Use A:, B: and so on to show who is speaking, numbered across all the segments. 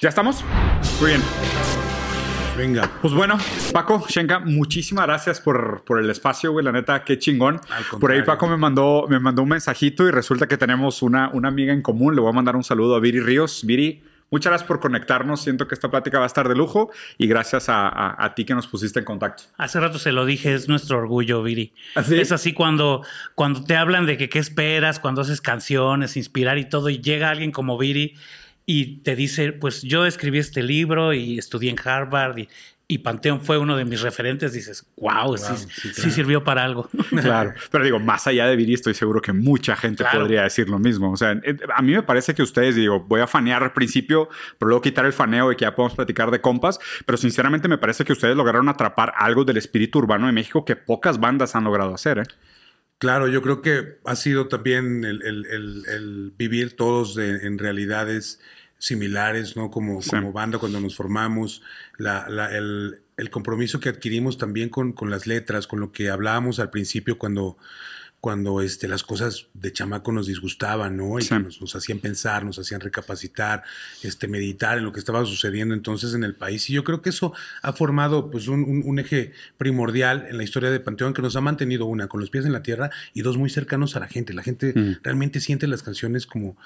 A: ¿Ya estamos? Muy bien.
B: Venga.
A: Pues bueno, Paco, Shenka, muchísimas gracias por, por el espacio, güey. La neta, qué chingón. Por ahí Paco me mandó, me mandó un mensajito y resulta que tenemos una, una amiga en común. Le voy a mandar un saludo a Viri Ríos. Viri, muchas gracias por conectarnos. Siento que esta plática va a estar de lujo y gracias a, a, ti que nos pusiste en contacto.
C: Hace rato se lo dije, es nuestro orgullo, Viri.
A: ¿Así?
C: Es así cuando, cuando te hablan de que qué esperas, cuando haces canciones, inspirar y todo, y llega alguien como Viri y te dice, pues yo escribí este libro y estudié en Harvard y, y Panteón fue uno de mis referentes, dices, wow, sí, sí, sirvió para algo.
A: Claro, pero digo, más allá de Viri, estoy seguro que mucha gente podría decir lo mismo. O sea, a mí me parece que ustedes, digo, voy a fanear al principio, pero luego quitar el faneo y que ya podemos platicar de compas, pero sinceramente me parece que ustedes lograron atrapar algo del espíritu urbano de México que pocas bandas han logrado hacer, ¿eh?
B: Claro, yo creo que ha sido también el, vivir todos en realidades similares, ¿no? Como, como banda cuando nos formamos, el, compromiso que adquirimos también con, las letras, con lo que hablábamos al principio cuando, cuando este, las cosas de chamaco nos disgustaban, ¿no? Y que nos, hacían pensar, nos hacían recapacitar, este, meditar en lo que estaba sucediendo entonces en el país. Y yo creo que eso ha formado pues, un, eje primordial en la historia de Panteón que nos ha mantenido, una, con los pies en la tierra y dos, muy cercanos a la gente. La gente mm. realmente siente las canciones como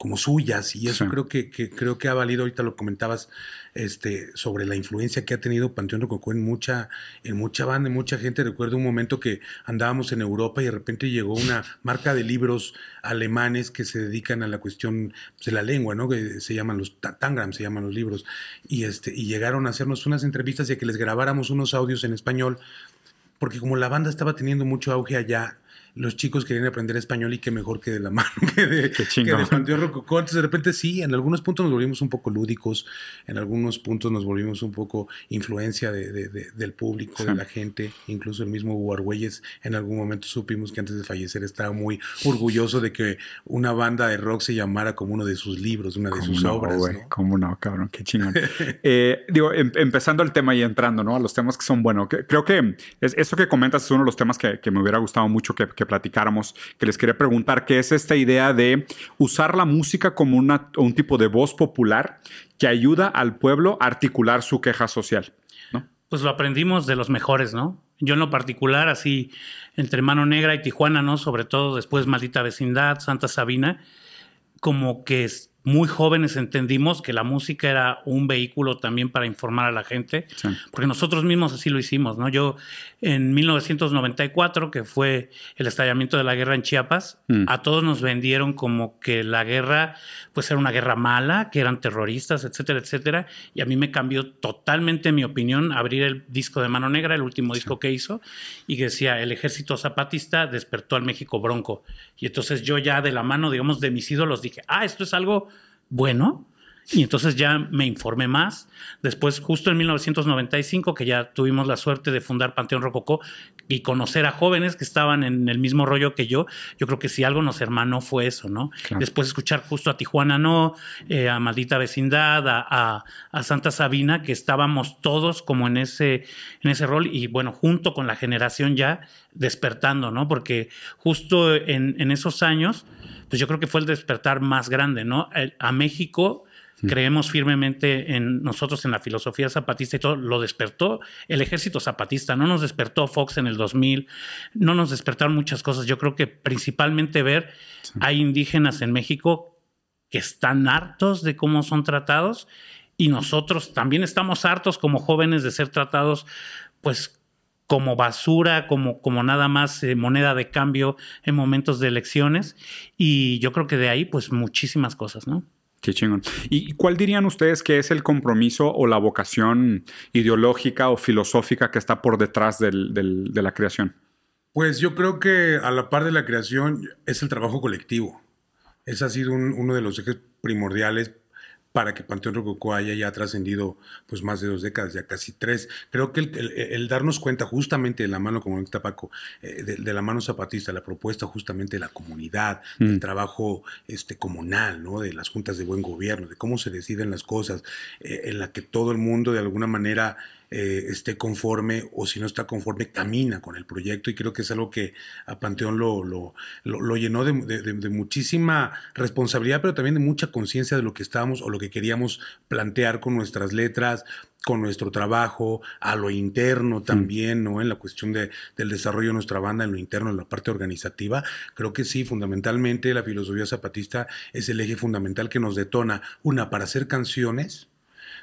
B: como suyas y eso creo que, creo que ha valido ahorita lo comentabas este sobre la influencia que ha tenido Panteón Rococó en mucha en mucha banda en mucha gente. Recuerdo un momento que andábamos en Europa y de repente llegó una marca de libros alemanes que se dedican a la cuestión pues, de la lengua no que se llaman los tangram se llaman los libros. Y este y llegaron a hacernos unas entrevistas y a que les grabáramos unos audios en español porque como la banda estaba teniendo mucho auge allá los chicos querían aprender español y qué mejor que de la mano que de, que de Panteón Rococó. Entonces, de repente sí, en algunos puntos nos volvimos un poco lúdicos, en algunos puntos nos volvimos un poco influencia de, del público, de la gente, incluso el mismo Hugo en algún momento supimos que antes de fallecer estaba muy orgulloso de que una banda de rock se llamara como uno de sus libros, una de sus obras. ¿no?
A: ¿Cómo no, cabrón? Qué chingón. eh, digo, em, empezando el tema y entrando, ¿no? A los temas que son buenos. Creo que eso que comentas es uno de los temas que, que me hubiera gustado mucho que que platicáramos, que les quería preguntar, que es esta idea de usar la música como un tipo de voz popular que ayuda al pueblo a articular su queja social.
C: Pues lo aprendimos de los mejores, ¿no? Yo en lo particular, así entre Mano Negra y Tijuana, ¿no? Sobre todo después Maldita Vecindad, Santa Sabina, como que muy jóvenes entendimos que la música era un vehículo también para informar a la gente, porque nosotros mismos así lo hicimos, ¿no? Yo en 1994, que fue el estallamiento de la guerra en Chiapas, mm. a todos nos vendieron como que la guerra pues era una guerra mala, que eran terroristas, etcétera, etcétera, y a mí me cambió totalmente mi opinión abrir el disco de Mano Negra, el último disco que hizo, y que decía, el ejército zapatista despertó al México bronco. Y entonces yo ya de la mano, digamos, de mis ídolos dije, ah, esto es algo bueno. Y entonces ya me informé más. Después, justo en 1995, que ya tuvimos la suerte de fundar Panteón Rococó y conocer a jóvenes que estaban en el mismo rollo que yo, yo creo que si algo nos hermanó fue eso, ¿no? Después escuchar justo a Tijuana No, eh, a Maldita Vecindad, a, Santa Sabina, que estábamos todos como en ese, en ese rol y bueno, junto con la generación ya despertando, ¿no? Porque justo en, en esos años pues yo creo que fue el despertar más grande, ¿no? a México creemos firmemente en nosotros, en la filosofía zapatista y todo, lo despertó el ejército zapatista, no nos despertó Fox en el 2000, no nos despertaron muchas cosas. Yo creo que principalmente ver, hay indígenas en México que están hartos de cómo son tratados y nosotros también estamos hartos como jóvenes de ser tratados, pues como basura, como, como nada más eh, moneda de cambio en momentos de elecciones. Y yo creo que de ahí, pues muchísimas cosas, ¿no?
A: Qué chingón. ¿Y cuál dirían ustedes que es el compromiso o la vocación ideológica o filosófica que está por detrás de la creación?
B: Pues yo creo que a la par de la creación es el trabajo colectivo. Ese ha sido uno de los ejes primordiales para que Panteón Rococó haya ya trascendido pues más de dos décadas, ya casi tres. Creo que el, darnos cuenta justamente de la mano, como está Paco, eh, de, la mano zapatista, la propuesta justamente de la comunidad, del mm. trabajo este, comunal, ¿no? de las juntas de buen gobierno, de cómo se deciden las cosas, eh, en la que todo el mundo de alguna manera eh, esté conforme o si no está conforme, camina con el proyecto y creo que es algo que a Panteón lo, lo, lo, llenó de, de, muchísima responsabilidad, pero también de mucha conciencia de lo que estábamos o lo que queríamos plantear con nuestras letras, con nuestro trabajo, a lo interno también, ¿no? En la cuestión de, del desarrollo de nuestra banda, en lo interno, en la parte organizativa. Creo que sí, fundamentalmente la filosofía zapatista es el eje fundamental que nos detona, una, para hacer canciones,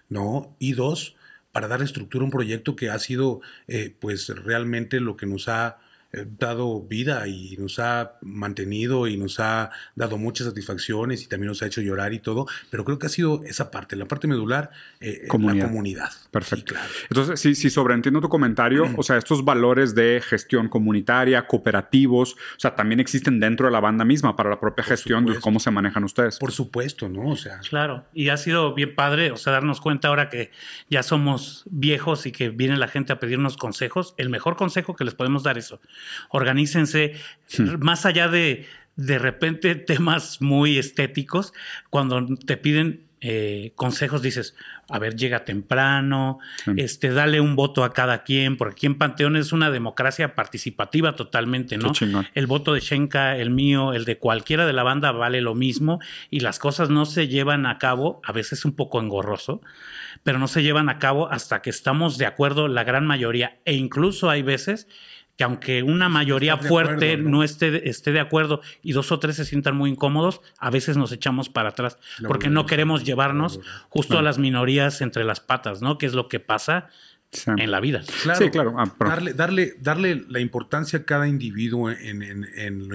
B: ¿no? Y dos, para dar estructura a un proyecto que ha sido eh, pues realmente lo que nos ha dado vida y nos ha mantenido y nos ha dado muchas satisfacciones y también nos ha hecho llorar y todo, pero creo que ha sido esa parte, la parte medular, eh, la comunidad.
A: Perfecto. Entonces, si, si sobreentiendo tu comentario, o sea, estos valores de gestión comunitaria, cooperativos, o sea, también existen dentro de la banda misma para la propia gestión de cómo se manejan ustedes.
B: Por supuesto, ¿no? O sea.
C: Claro, y ha sido bien padre, o sea, darnos cuenta ahora que ya somos viejos y que viene la gente a pedirnos consejos. El mejor consejo que les podemos dar es eso organícense, más allá de de repente temas muy estéticos, cuando te piden eh, consejos dices, a ver, llega temprano, este, dale un voto a cada quien, porque aquí en Panteón es una democracia participativa totalmente, ¿no? El voto de Shenka, el mío, el de cualquiera de la banda vale lo mismo y las cosas no se llevan a cabo, a veces un poco engorroso, pero no se llevan a cabo hasta que estamos de acuerdo la gran mayoría e incluso hay veces que aunque una mayoría fuerte ¿no? esté, esté de acuerdo y dos o tres se sientan muy incómodos, a veces nos echamos para atrás porque no queremos llevarnos justo a las minorías entre las patas, ¿no? Que es lo que pasa en la vida.
B: Claro, sí, claro. Ah, darle, darle, darle la importancia a cada individuo en, en, en,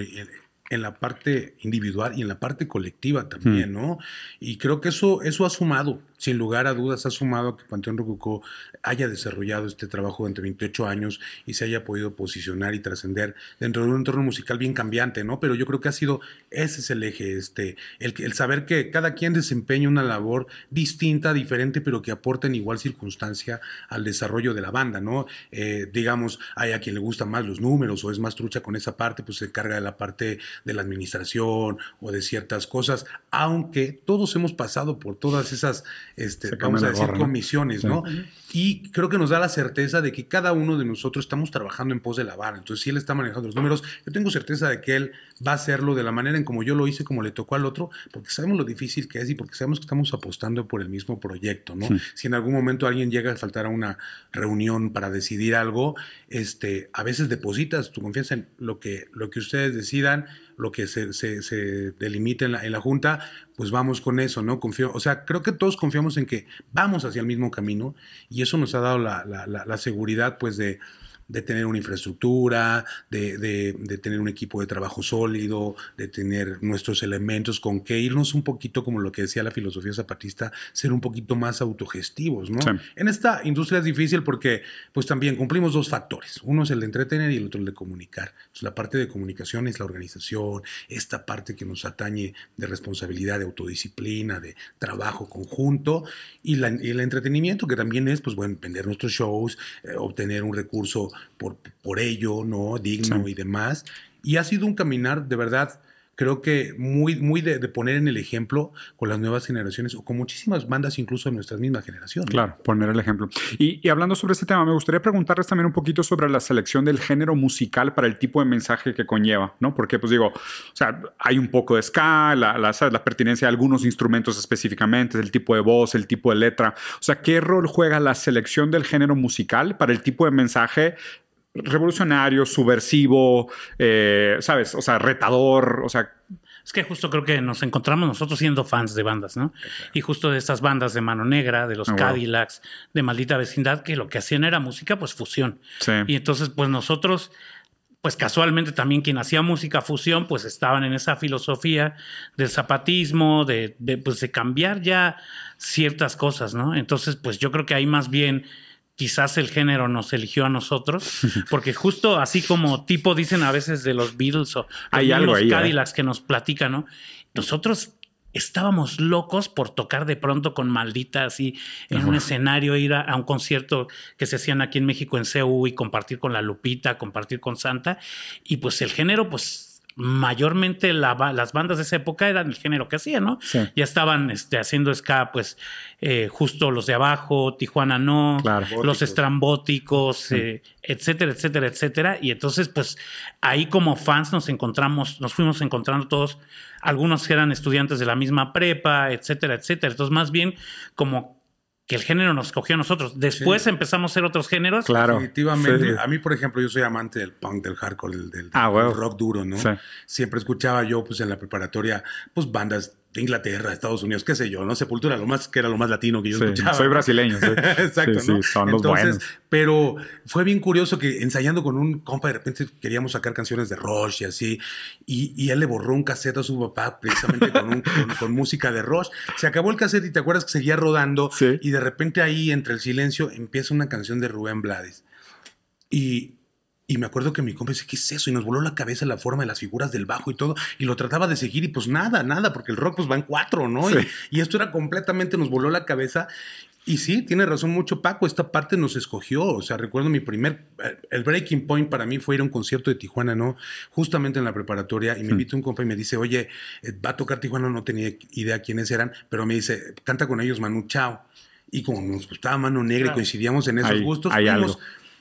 B: en la parte individual y en la parte colectiva también, mm. ¿no? Y creo que eso, eso ha sumado, sin lugar a dudas, ha sumado a que Panteón Rococó haya desarrollado este trabajo entre 28 años y se haya podido posicionar y trascender dentro de un entorno musical bien cambiante, ¿no? Pero yo creo que ha sido, ese es el eje, este, el, el saber que cada quien desempeña una labor distinta, diferente, pero que aporta en igual circunstancia al desarrollo de la banda, ¿no? Eh, digamos, hay a quien le gustan más los números o es más trucha con esa parte, pues se encarga de la parte de la administración o de ciertas cosas, aunque todos hemos pasado por todas esas, este, vamos a decir, comisiones, ¿no? Y creo que nos da la certeza de que cada uno de nosotros estamos trabajando en pos de la vara. Entonces, si él está manejando los números, yo tengo certeza de que él va a hacerlo de la manera en como yo lo hice, como le tocó al otro, porque sabemos lo difícil que es y porque sabemos que estamos apostando por el mismo proyecto, ¿no? Si en algún momento alguien llega a faltar a una reunión para decidir algo, este, a veces depositas tu confianza en lo que, lo que ustedes decidan lo que se, se, se delimite en la, en la, Junta, pues vamos con eso, ¿no? Confío, o sea, creo que todos confiamos en que vamos hacia el mismo camino y eso nos ha dado la, la, la seguridad, pues, de, de tener una infraestructura, de, de, tener un equipo de trabajo sólido, de tener nuestros elementos con que irnos un poquito, como lo que decía la filosofía zapatista, ser un poquito más autogestivos, ¿no? En esta industria es difícil porque, pues también cumplimos dos factores. Uno es el de entretener y el otro el de comunicar. la parte de comunicación es la organización, esta parte que nos atañe de responsabilidad, de autodisciplina, de trabajo conjunto y, el entretenimiento, que también es, pues bueno, vender nuestros shows, eh, obtener un recurso por, por ello, ¿no? Digno y demás. Y ha sido un caminar de verdad creo que muy, muy de, poner en el ejemplo con las nuevas generaciones o con muchísimas bandas incluso de nuestra misma generación.
A: Claro, poner el ejemplo. Y, hablando sobre este tema, me gustaría preguntarles también un poquito sobre la selección del género musical para el tipo de mensaje que conlleva, ¿no? Porque, pues digo, o sea, hay un poco de ska, la, la, la pertinencia de algunos instrumentos específicamente, el tipo de voz, el tipo de letra. O sea, ¿qué rol juega la selección del género musical para el tipo de mensaje revolucionario, subversivo, eh, ¿sabes? O sea, retador, o sea...
C: Es que justo creo que nos encontramos nosotros siendo fans de bandas, ¿no? Y justo de estas bandas de Mano Negra, de los ah, Cadillacs, de Maldita Vecindad, que lo que hacían era música, pues fusión. Y entonces, pues nosotros pues casualmente también quien hacía música fusión, pues estaban en esa filosofía del zapatismo, de, de, pues de cambiar ya ciertas cosas, ¿no? Entonces, pues yo creo que ahí más bien quizás el género nos eligió a nosotros, porque justo así como tipo dicen a veces de los Beatles o
A: Hay
C: los
A: ¿eh?
C: Cadillacs que nos platican, ¿no? Nosotros estábamos locos por tocar de pronto con maldita así en un escenario, ir a, un concierto que se hacían aquí en México en CEU y compartir con la Lupita, compartir con Santa. Y pues el género, pues mayormente las bandas de esa época eran el género que hacían, ¿no? Ya estaban este, haciendo ska, pues eh, justo los de abajo, Tijuana no, los estrambóticos, eh, etcétera, etcétera, etcétera. Y entonces, pues ahí como fans nos encontramos, nos fuimos encontrando todos, algunos eran estudiantes de la misma prepa, etcétera, etcétera. Entonces, más bien como que el género nos cogió a nosotros. Después empezamos a hacer otros géneros.
B: Claro. Definitivamente. A mí, por ejemplo, yo soy amante del punk, del hardcore, del, ah, rock duro, ¿no? Siempre escuchaba yo, pues, en la preparatoria, pues, bandas de Inglaterra, Estados Unidos, qué sé yo, ¿no? Sepultura, lo más que era lo más latino que yo escuchaba.
A: Soy brasileño, sí.
B: Exacto, ¿no? son los buenos. Pero fue bien curioso que ensayando con un compa, de repente queríamos sacar canciones de Rush y así, y, él le borró un cassette a su papá precisamente con, con, música de Rush. Se acabó el cassette y te acuerdas que seguía rodando, y de repente ahí, entre el silencio, empieza una canción de Rubén Blades. Y y me acuerdo que mi compa dice, ¿qué es eso? Y nos voló la cabeza la forma de las figuras del bajo y todo. Y lo trataba de seguir y pues nada, nada, porque el rock pues va en cuatro, ¿no? Y, esto era completamente, nos voló la cabeza. Y sí, tiene razón mucho Paco, esta parte nos escogió. O sea, recuerdo mi primer, eh, el breaking point para mí fue ir a un concierto de Tijuana, ¿no? Justamente en la preparatoria. Y me invita un compa y me dice, oye, eh, va a tocar Tijuana, no tenía idea quiénes eran, pero me dice, canta con ellos Manu Chao. Y como nos gustaba Mano Negra y coincidíamos en esos gustos,
A: hay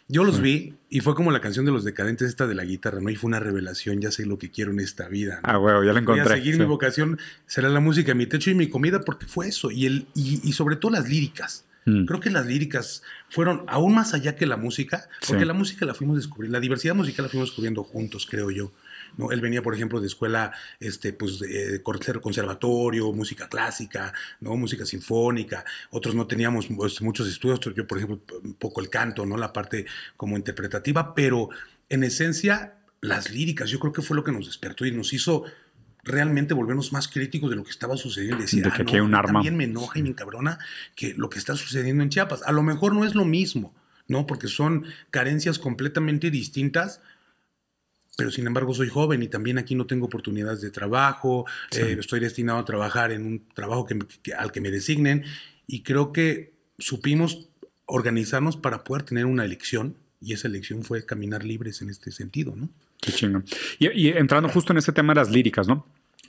B: yo los vi y fue como la canción de los decadentes esta de la guitarra, ¿no? Y fue una revelación, ya sé lo que quiero en esta vida.
A: Ah, huevo, ya la encontré.
B: Voy a seguir mi vocación, será la música, mi techo y mi comida, porque fue eso. Y, el, y, sobre todo las líricas. Mm. Creo que las líricas fueron aún más allá que la música, porque la música la fuimos descubriendo, la diversidad musical la fuimos descubriendo juntos, creo yo. ¿No? Él venía, por ejemplo, de escuela, este, pues, de conservatorio, música clásica, ¿no? Música sinfónica. Otros no teníamos pues, muchos estudios. Yo, por ejemplo, un poco el canto, ¿no? La parte como interpretativa, pero en esencia, las líricas, yo creo que fue lo que nos despertó y nos hizo realmente volvernos más críticos de lo que estaba sucediendo. Decir,
A: de que ah, un arma.
B: También me enoja y me encabrona que lo que está sucediendo en Chiapas. A lo mejor no es lo mismo, ¿no? Porque son carencias completamente distintas, pero sin embargo soy joven y también aquí no tengo oportunidades de trabajo, eh, estoy destinado a trabajar en un trabajo que, al que me designen y creo que supimos organizarnos para poder tener una elección y esa elección fue caminar libres en este sentido, ¿no?
A: Qué chingo. y entrando justo en ese tema de las líricas, ¿no?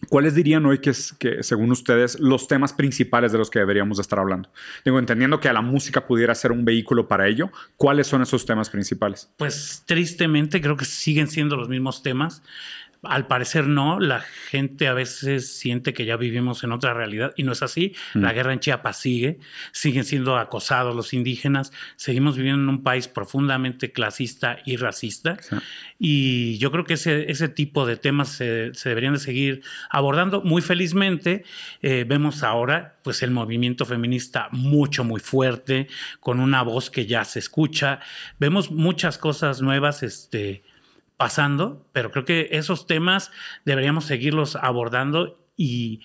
A: ¿Cuáles dirían hoy que, según ustedes, los temas principales de los que deberíamos estar hablando? Digo, entendiendo que la música pudiera ser un vehículo para ello, ¿cuáles son esos temas principales?
C: Pues tristemente creo que siguen siendo los mismos temas. Al parecer no, la gente a veces siente que ya vivimos en otra realidad y no es así. La mm. guerra en Chiapas sigue, siguen siendo acosados los indígenas, seguimos viviendo en un país profundamente clasista y racista y yo creo que ese, ese tipo de temas se, deberían de seguir abordando. Muy felizmente eh, vemos ahora pues el movimiento feminista mucho, muy fuerte, con una voz que ya se escucha. Vemos muchas cosas nuevas, este pasando, pero creo que esos temas deberíamos seguirlos abordando y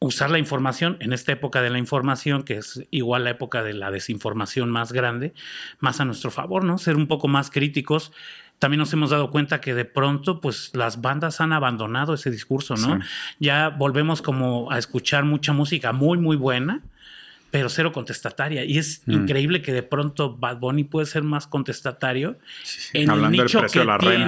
C: usar la información en esta época de la información, que es igual la época de la desinformación más grande, más a nuestro favor, ¿no? Ser un poco más críticos. También nos hemos dado cuenta que de pronto, pues las bandas han abandonado ese discurso, ¿no? Ya volvemos como a escuchar mucha música muy, muy buena, pero cero contestataria. Y es mm. increíble que de pronto Bad Bunny puede ser más contestatario
A: en el nicho que tiene,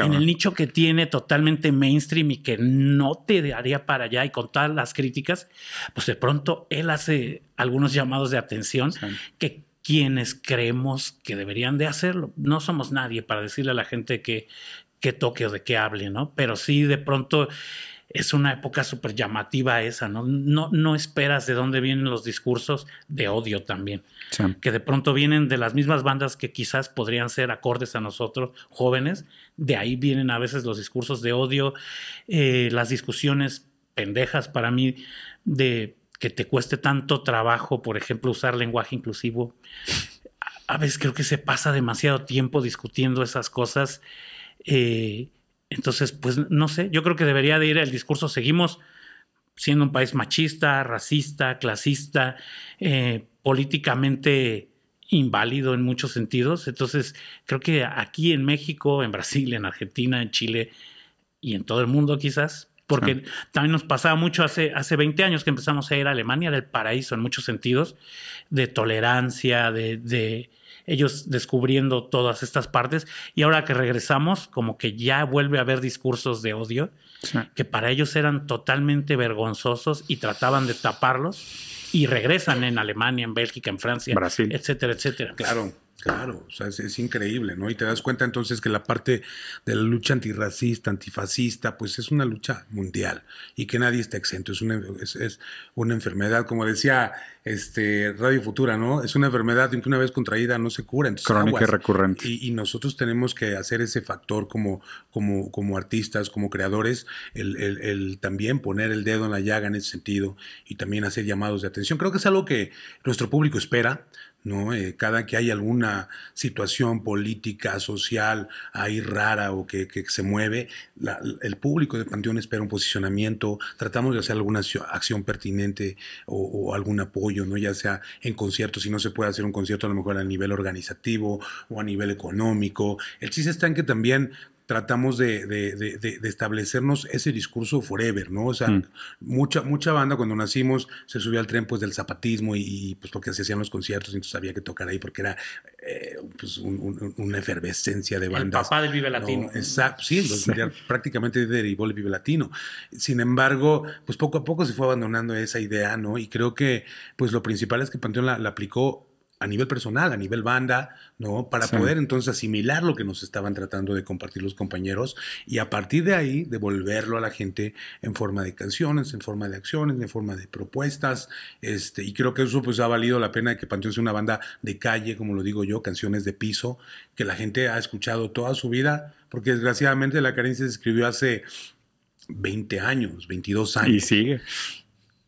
C: en el nicho que tiene totalmente mainstream y que no te daría para allá y con todas las críticas, pues de pronto él hace algunos llamados de atención que quienes creemos que deberían de hacerlo. No somos nadie para decirle a la gente que, que toque o de qué hable, ¿no? Pero sí de pronto es una época súper llamativa esa, ¿no? ¿no? No esperas de dónde vienen los discursos de odio también, que de pronto vienen de las mismas bandas que quizás podrían ser acordes a nosotros, jóvenes, de ahí vienen a veces los discursos de odio, eh, las discusiones pendejas para mí de que te cueste tanto trabajo, por ejemplo, usar lenguaje inclusivo. A veces creo que se pasa demasiado tiempo discutiendo esas cosas. Eh, entonces, pues no sé, yo creo que debería de ir el discurso, seguimos siendo un país machista, racista, clasista, eh, políticamente inválido en muchos sentidos. Entonces, creo que aquí en México, en Brasil, en Argentina, en Chile y en todo el mundo quizás, porque también nos pasaba mucho hace, hace 20 años que empezamos a ir a Alemania, era el paraíso en muchos sentidos, de tolerancia, de, ellos descubriendo todas estas partes y ahora que regresamos como que ya vuelve a haber discursos de odio que para ellos eran totalmente vergonzosos y trataban de taparlos y regresan en Alemania, en Bélgica, en Francia,
A: Brasil.
C: etcétera, etcétera.
B: Claro. Claro, o sea, es, increíble, ¿no? Y te das cuenta entonces que la parte de la lucha antirracista, antifascista, pues es una lucha mundial y que nadie está exento. Es una, es, una enfermedad, como decía este Radio Futura, ¿no? Es una enfermedad que una vez contraída no se cura.
A: Crónica y recurrente.
B: Y, nosotros tenemos que hacer ese factor como, como, como artistas, como creadores, el, el, el también poner el dedo en la llaga en ese sentido y también hacer llamados de atención. Creo que es algo que nuestro público espera ¿no? Eh, cada que hay alguna situación política, social, ahí rara o que, se mueve, el público de Panteón espera un posicionamiento, tratamos de hacer alguna acción pertinente o, algún apoyo, ¿no? ya sea en conciertos, si no se puede hacer un concierto a lo mejor a nivel organizativo o a nivel económico. El chiste está en que también tratamos de, de, de, establecernos ese discurso forever, ¿no? O sea, mm. mucha, mucha banda cuando nacimos se subió al tren pues del zapatismo y, pues porque se hacían los conciertos y entonces había que tocar ahí porque era eh, pues una efervescencia de bandas.
C: El papá del Vive Latino.
B: Exacto, sí, prácticamente derivó el Vive Latino. Sin embargo, pues poco a poco se fue abandonando esa idea, ¿no? Y creo que pues lo principal es que Panteón la, la aplicó a nivel personal, a nivel banda, ¿no? Para poder entonces asimilar lo que nos estaban tratando de compartir los compañeros y a partir de ahí devolverlo a la gente en forma de canciones, en forma de acciones, en forma de propuestas, este, y creo que eso pues ha valido la pena que Panteón sea una banda de calle, como lo digo yo, canciones de piso, que la gente ha escuchado toda su vida, porque desgraciadamente la carencia se escribió hace 20 años, 22 años.
A: Y sigue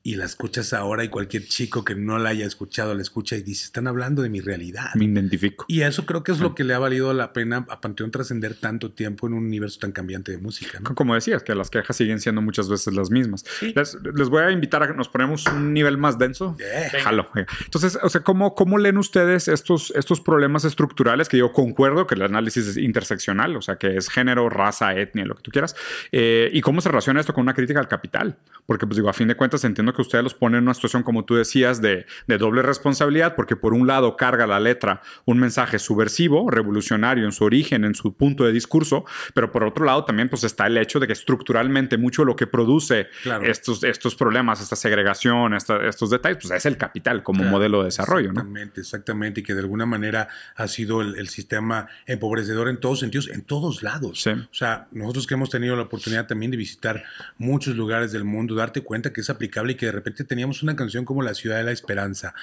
B: y la escuchas ahora y cualquier chico que no la haya escuchado la escucha y dice, están hablando de mi realidad.
A: Me identifico.
B: Y eso creo que es lo que le ha valido la pena a Panteón trascender tanto tiempo en un universo tan cambiante de música.
A: Como decías, que las quejas siguen siendo muchas veces las mismas. Les, voy a invitar a que nos ponemos un nivel más denso. Jalo. Entonces, o sea, ¿cómo, ¿cómo leen ustedes estos, estos problemas estructurales? Que yo concuerdo que el análisis es interseccional, o sea, que es género, raza, etnia, lo que tú quieras. Eh, ¿Y cómo se relaciona esto con una crítica al capital? Porque, pues digo, a fin de cuentas entiendo que que ustedes los ponen en una situación, como tú decías, de, doble responsabilidad, porque por un lado carga la letra un mensaje subversivo, revolucionario en su origen, en su punto de discurso, pero por otro lado también pues está el hecho de que estructuralmente mucho lo que produce estos, estos problemas, esta segregación, estos detalles, pues es el capital como modelo de desarrollo.
B: Exactamente, exactamente, y que de alguna manera ha sido el, sistema empobrecedor en todos sentidos, en todos lados. O sea, nosotros que hemos tenido la oportunidad también de visitar muchos lugares del mundo, darte cuenta que es aplicable y que de repente teníamos una canción como La Ciudad de la Esperanza,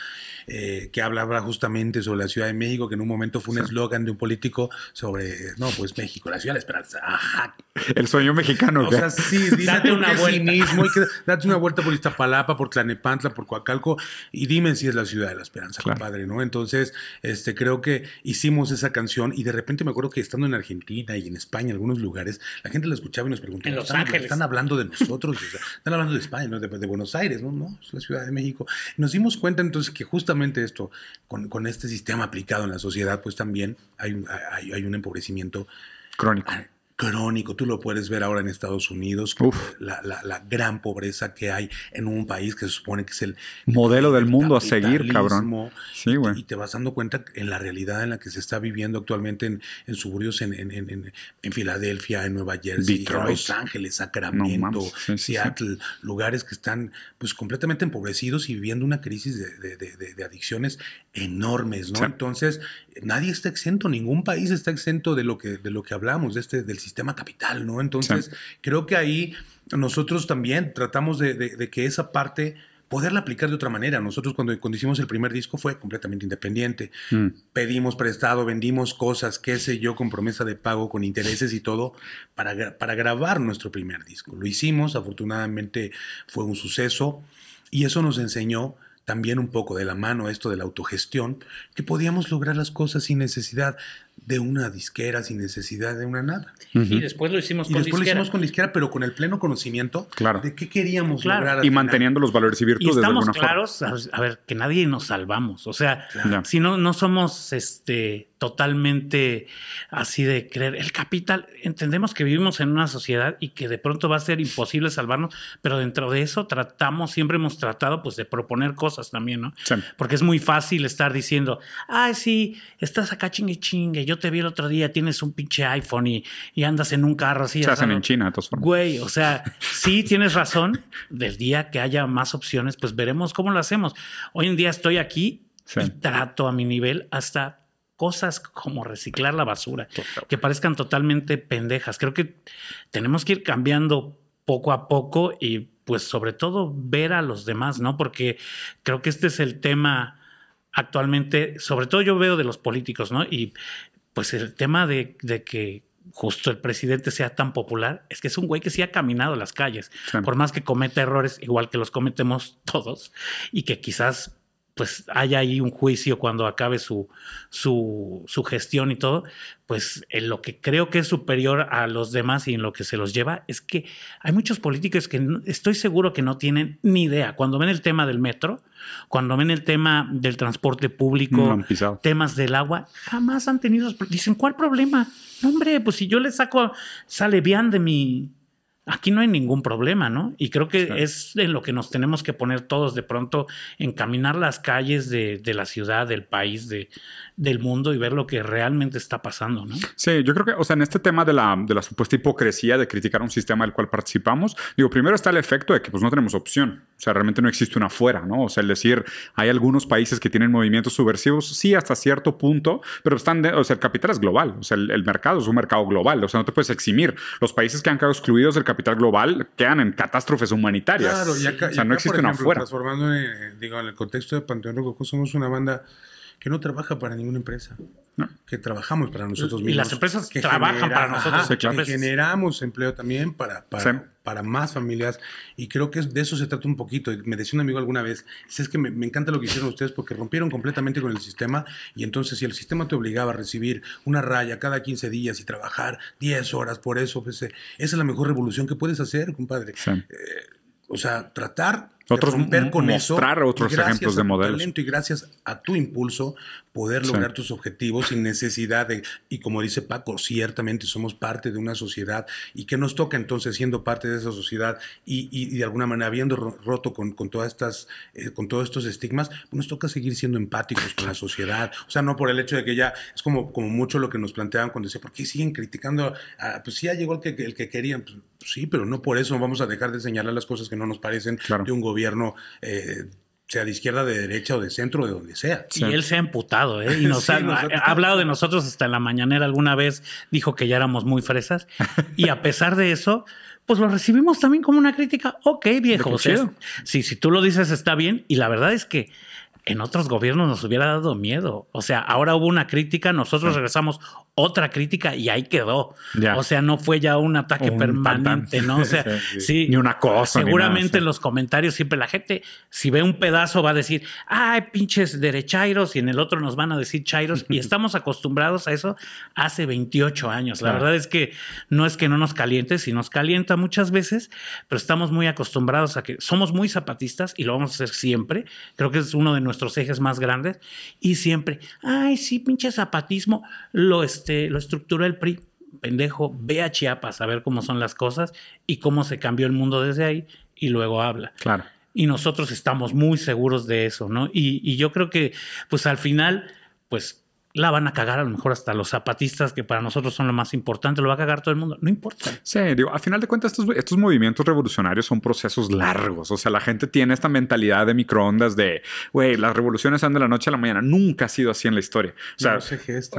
B: eh, que hablaba justamente sobre la Ciudad de México, que en un momento fue un eslogan de un político sobre, no, pues México, la Ciudad de la Esperanza. Ajá.
A: El sueño mexicano.
B: O sea, sí, date una vuelta. date una vuelta por Iztapalapa, por Tlanepantla, por Coacalco, y dime si es la Ciudad de la Esperanza, compadre, ¿no? Entonces, este, creo que hicimos esa canción y de repente me acuerdo que estando en Argentina y en España, en algunos lugares, la gente la escuchaba y nos preguntaba,
C: en Los
B: ¿están,
C: Ángeles.
B: están hablando de nosotros? están hablando de España, ¿no? de, de Buenos Aires ¿no? No, es la Ciudad de México. nos dimos cuenta entonces que justamente esto, con, este sistema aplicado en la sociedad, pues también hay hay, hay un empobrecimiento
A: crónico
B: crónico. Tú lo puedes ver ahora en Estados Unidos, la, la, gran pobreza que hay en un país que se supone que es el
A: modelo del mundo a seguir, cabrón.
B: Sí, y, y, te vas dando cuenta en la realidad en la que se está viviendo actualmente en, en suburbios en, en, en, Filadelfia, en Nueva Jersey, en Los Ángeles, Sacramento, Seattle, lugares que están pues completamente empobrecidos y viviendo una crisis de, de, de, adicciones enormes, ¿no? Entonces, nadie está exento, ningún país está exento de lo que, de lo que hablamos, de este, del sistema capital, ¿no? Entonces, creo que ahí nosotros también tratamos de, que esa parte poderla aplicar de otra manera. Nosotros cuando, cuando hicimos el primer disco fue completamente independiente. Mm. Pedimos prestado, vendimos cosas, qué sé yo, con promesa de pago, con intereses y todo, para, para grabar nuestro primer disco. Lo hicimos, afortunadamente fue un suceso y eso nos enseñó también un poco de la mano esto de la autogestión, que podíamos lograr las cosas sin necesidad de una disquera, sin necesidad de una nada.
C: Y después lo hicimos con
B: y después lo hicimos con disquera, pero con el pleno conocimiento de qué queríamos lograr.
A: Y manteniendo los valores y virtudes.
C: Y estamos claros, a ver, que nadie nos salvamos. O sea, si no, no somos este totalmente así de creer. El capital, entendemos que vivimos en una sociedad y que de pronto va a ser imposible salvarnos, pero dentro de eso tratamos, siempre hemos tratado pues de proponer cosas también, ¿no? Porque es muy fácil estar diciendo, ay, sí, estás acá chingue chingue, yo te vi el otro día, tienes un pinche iPhone y, andas en un carro así.
A: Se hacen en China,
C: Güey, o sea, sí tienes razón, del día que haya más opciones, pues veremos cómo lo hacemos. Hoy en día estoy aquí y trato a mi nivel hasta cosas como reciclar la basura, que parezcan totalmente pendejas. Creo que tenemos que ir cambiando poco a poco y pues sobre todo ver a los demás, ¿no? Porque creo que este es el tema actualmente, sobre todo yo veo de los políticos, ¿no? Y pues el tema de, que justo el presidente sea tan popular, es que es un güey que sí ha caminado las calles, por más que cometa errores, igual que los cometemos todos, y que quizás pues haya ahí un juicio cuando acabe su, su, su, gestión y todo, pues en lo que creo que es superior a los demás y en lo que se los lleva es que hay muchos políticos que estoy seguro que no tienen ni idea. Cuando ven el tema del metro, cuando ven el tema del transporte público, temas del agua, jamás han tenido... Dicen, ¿cuál problema? No, hombre, pues si yo le saco, sale bien de mi, Aquí no hay ningún problema, ¿no? Y creo que es en lo que nos tenemos que poner todos de pronto, encaminar las calles de, de la ciudad, del país, de, del mundo y ver lo que realmente está pasando, ¿no?
A: Sí, yo creo que, o sea, en este tema de la, de la supuesta hipocresía de criticar un sistema del cual participamos, digo, primero está el efecto de que pues no tenemos opción, o sea, realmente no existe una fuera, ¿no? O sea, el decir, hay algunos países que tienen movimientos subversivos, sí, hasta cierto punto, pero están, o sea, el capital es global, o sea, el, mercado es un mercado global, o sea, no te puedes eximir. Los países que han quedado excluidos del capital global quedan en catástrofes humanitarias. Claro, y acá, o sea, no existe una fuera.
B: Transformando, digo, en el contexto de Panteón Rococo, somos una banda que no trabaja para ninguna empresa, que trabajamos para nosotros mismos.
C: Y las empresas que trabajan para nosotros.
B: que generamos empleo también para, para, más familias. Y creo que de eso se trata un poquito. Me decía un amigo alguna vez, es que me, encanta lo que hicieron ustedes porque rompieron completamente con el sistema. Y entonces si el sistema te obligaba a recibir una raya cada 15 días y trabajar 10 horas por eso, pues, eh, esa es la mejor revolución que puedes hacer, compadre. Eh, o sea, tratar
A: otros romper con mostrar otros ejemplos de modelos.
B: y gracias a tu impulso poder lograr tus objetivos sin necesidad de, y como dice Paco, ciertamente somos parte de una sociedad y que nos toca entonces siendo parte de esa sociedad y, y, de alguna manera habiendo roto con, con todas estas, eh, con todos estos estigmas, pues nos toca seguir siendo empáticos con la sociedad. O sea, no por el hecho de que ya es como, como mucho lo que nos planteaban cuando decía, ¿por qué siguen criticando? pues sí, ya llegó el que, el que querían. Pues, sí, pero no por eso vamos a dejar de señalar las cosas que no nos parecen de un gobierno. Eh, sea de izquierda, de derecha o de centro, de donde sea.
C: Y él se ha emputado, ¿eh? Y nos ha, hablado de nosotros hasta en la mañanera alguna vez, dijo que ya éramos muy fresas. Y a pesar de eso, pues lo recibimos también como una crítica. Ok, viejo. O si, si tú lo dices está bien. Y la verdad es que en otros gobiernos nos hubiera dado miedo. O sea, ahora hubo una crítica, nosotros regresamos, otra crítica y ahí quedó. O sea, no fue ya un ataque permanente, ¿no? O sea, sí,
A: Ni una cosa.
C: Seguramente en los comentarios siempre la gente, si ve un pedazo, va a decir, ay, pinches derechairos, y en el otro nos van a decir chairos, y estamos acostumbrados a eso hace 28 años. La verdad es que no es que no nos caliente, si nos calienta muchas veces, pero estamos muy acostumbrados a que somos muy zapatistas y lo vamos a hacer siempre. Creo que es uno de nuestros ejes más grandes. Y siempre, ay, sí, pinche zapatismo, lo es este, lo estructuró el PRI. Pendejo, ve a Chiapas a ver cómo son las cosas y cómo se cambió el mundo desde ahí y luego habla.
A: Claro.
C: Y nosotros estamos muy seguros de eso, ¿no? Y, y yo creo que, pues al final, pues la van a cagar a lo mejor hasta los zapatistas, que para nosotros son lo más importante, lo va a cagar todo el mundo, no importa.
A: Sí, digo, a final de cuentas estos, estos movimientos revolucionarios son procesos largos, o sea, la gente tiene esta mentalidad de microondas de, güey, las revoluciones son de la noche a la mañana, nunca ha sido así en la historia. O sea,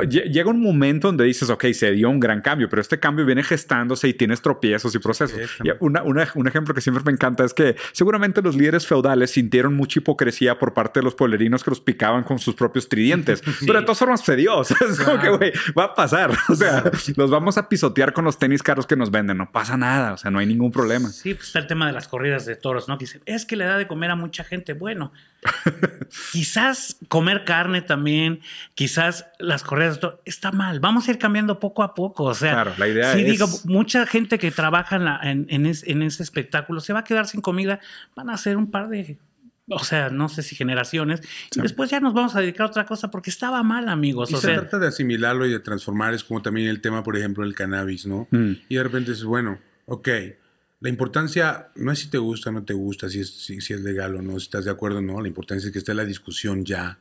A: llega un momento donde dices, ok, se dio un gran cambio, pero este cambio viene gestándose y tienes tropiezos y procesos. Y un ejemplo que siempre me encanta es que seguramente los líderes feudales sintieron mucha hipocresía por parte de los pueblerinos que los picaban con sus propios tridientes, pero de todas formas de Dios. Es como que, güey, va a pasar. O sea, los vamos a pisotear con los tenis caros que nos venden. No pasa nada. O sea, no hay ningún problema.
C: Sí, pues está el tema de las corridas de toros, ¿no? dicen, es que le da de comer a mucha gente. Bueno, quizás comer carne también, quizás las corridas de toros, está mal. Vamos a ir cambiando poco a poco. O sea,
A: claro, la idea
C: sí, digo, mucha gente que trabaja en, en, ese espectáculo se va a quedar sin comida. Van a hacer un par de o sea, no sé si generaciones, y después ya nos vamos a dedicar a otra cosa porque estaba mal, amigos.
B: Y se trata de asimilarlo y de transformar, es como también el tema, por ejemplo, del cannabis, ¿no? Mm. Y de repente es bueno, ok, la importancia no es si te gusta o no te gusta, si es, si, es legal o no, si estás de acuerdo o no, la importancia es que esté la discusión ya.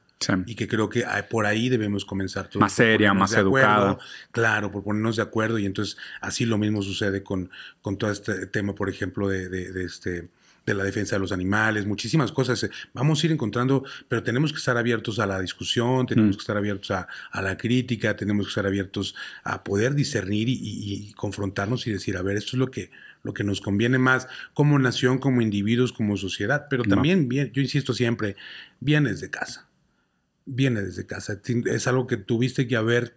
B: Y que creo que por ahí debemos comenzar.
A: más seria, más educada.
B: Claro, por ponernos de acuerdo. Y entonces así lo mismo sucede con, con todo este tema, por ejemplo, de, de este de la defensa de los animales, muchísimas cosas. Eh, vamos a ir encontrando, pero tenemos que estar abiertos a la discusión, tenemos mm. que estar abiertos a, la crítica, tenemos que estar abiertos a poder discernir y, confrontarnos y decir, a ver, esto es lo que, lo que nos conviene más como nación, como individuos, como sociedad, pero también, bien, yo insisto siempre, viene desde casa, viene desde casa. Es algo que tuviste que haber...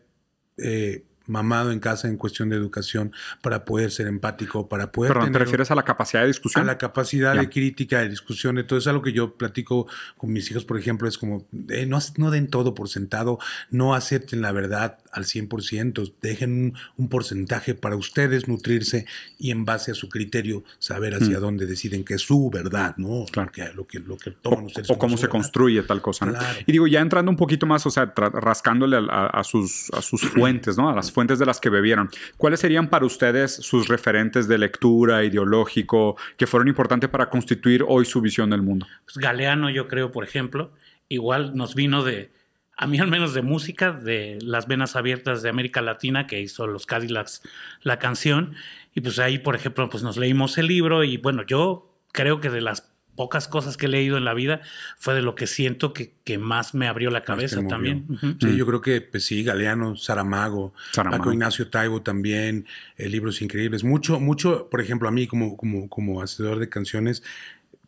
B: Eh, mamado en casa en cuestión de educación para poder ser empático, para poder...
A: Perdón, ¿te refieres a la capacidad de discusión?
B: A la capacidad de crítica, de discusión. Entonces, algo que yo platico con mis hijos, por ejemplo, es como, eh, no, no den todo por sentado, no acepten la verdad al 100%, dejen un, porcentaje para ustedes nutrirse y en base a su criterio saber hacia mm. dónde deciden que es su verdad, ¿no?
A: Claro.
B: Lo que, lo que
A: toman ustedes. O cómo se construye tal cosa. ¿no? Y digo, ya entrando un poquito más, o sea, rascándole a, sus, a sus fuentes, ¿no? A las fuentes de las que bebieron. ¿Cuáles serían para ustedes sus referentes de lectura, ideológico, que fueron importantes para constituir hoy su visión del mundo?
C: Pues Galeano, yo creo, por ejemplo, igual nos vino de, a mí al menos de música, de las venas abiertas de América Latina, que hizo los Cadillacs la canción. Y pues ahí, por ejemplo, pues nos leímos el libro y bueno, yo creo que de las pocas cosas que he leído en la vida fue de lo que siento que, que más me abrió la cabeza también.
B: Sí, yo creo que pues sí, Galeano, Saramago, Saramago. Ignacio Taibo también, eh, libros increíbles. Mucho, mucho, por ejemplo, a mí como, como, como hacedor de canciones,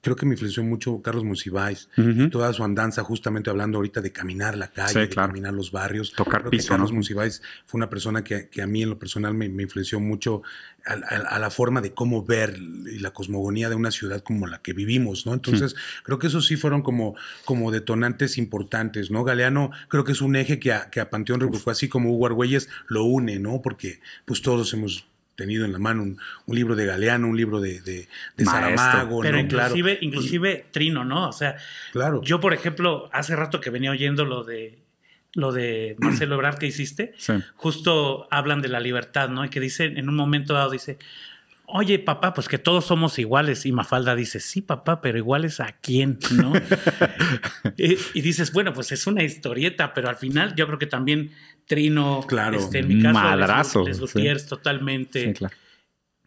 B: creo que me influenció mucho Carlos Monsiváis, toda su andanza, justamente hablando ahorita de caminar la calle, de caminar los barrios.
A: Tocar piso.
B: Carlos Monsiváis fue una persona que, a mí en lo personal me, influenció mucho a, la forma de cómo ver y la cosmogonía de una ciudad como la que vivimos, ¿no? Entonces, creo que esos sí fueron como, como detonantes importantes, ¿no? Galeano creo que es un eje que a, que a Panteón Rococó, así como Hugo Argüelles, lo une, ¿no? Porque pues todos hemos tenido en la mano un, libro de Galeano, un libro de, de, Saramago.
C: Pero inclusive, inclusive Trino, ¿no? O sea, claro. yo, por ejemplo, hace rato que venía oyendo lo de lo de Marcelo Ebrard que hiciste, justo hablan de la libertad, ¿no? Y que dice, en un momento dado, dice, oye, papá, pues que todos somos iguales. Y Mafalda dice, sí, papá, pero iguales a quién, ¿no? y, dices, bueno, pues es una historieta, pero al final yo creo que también Trino,
B: claro,
C: este, en mi caso, madrazo, Les, totalmente,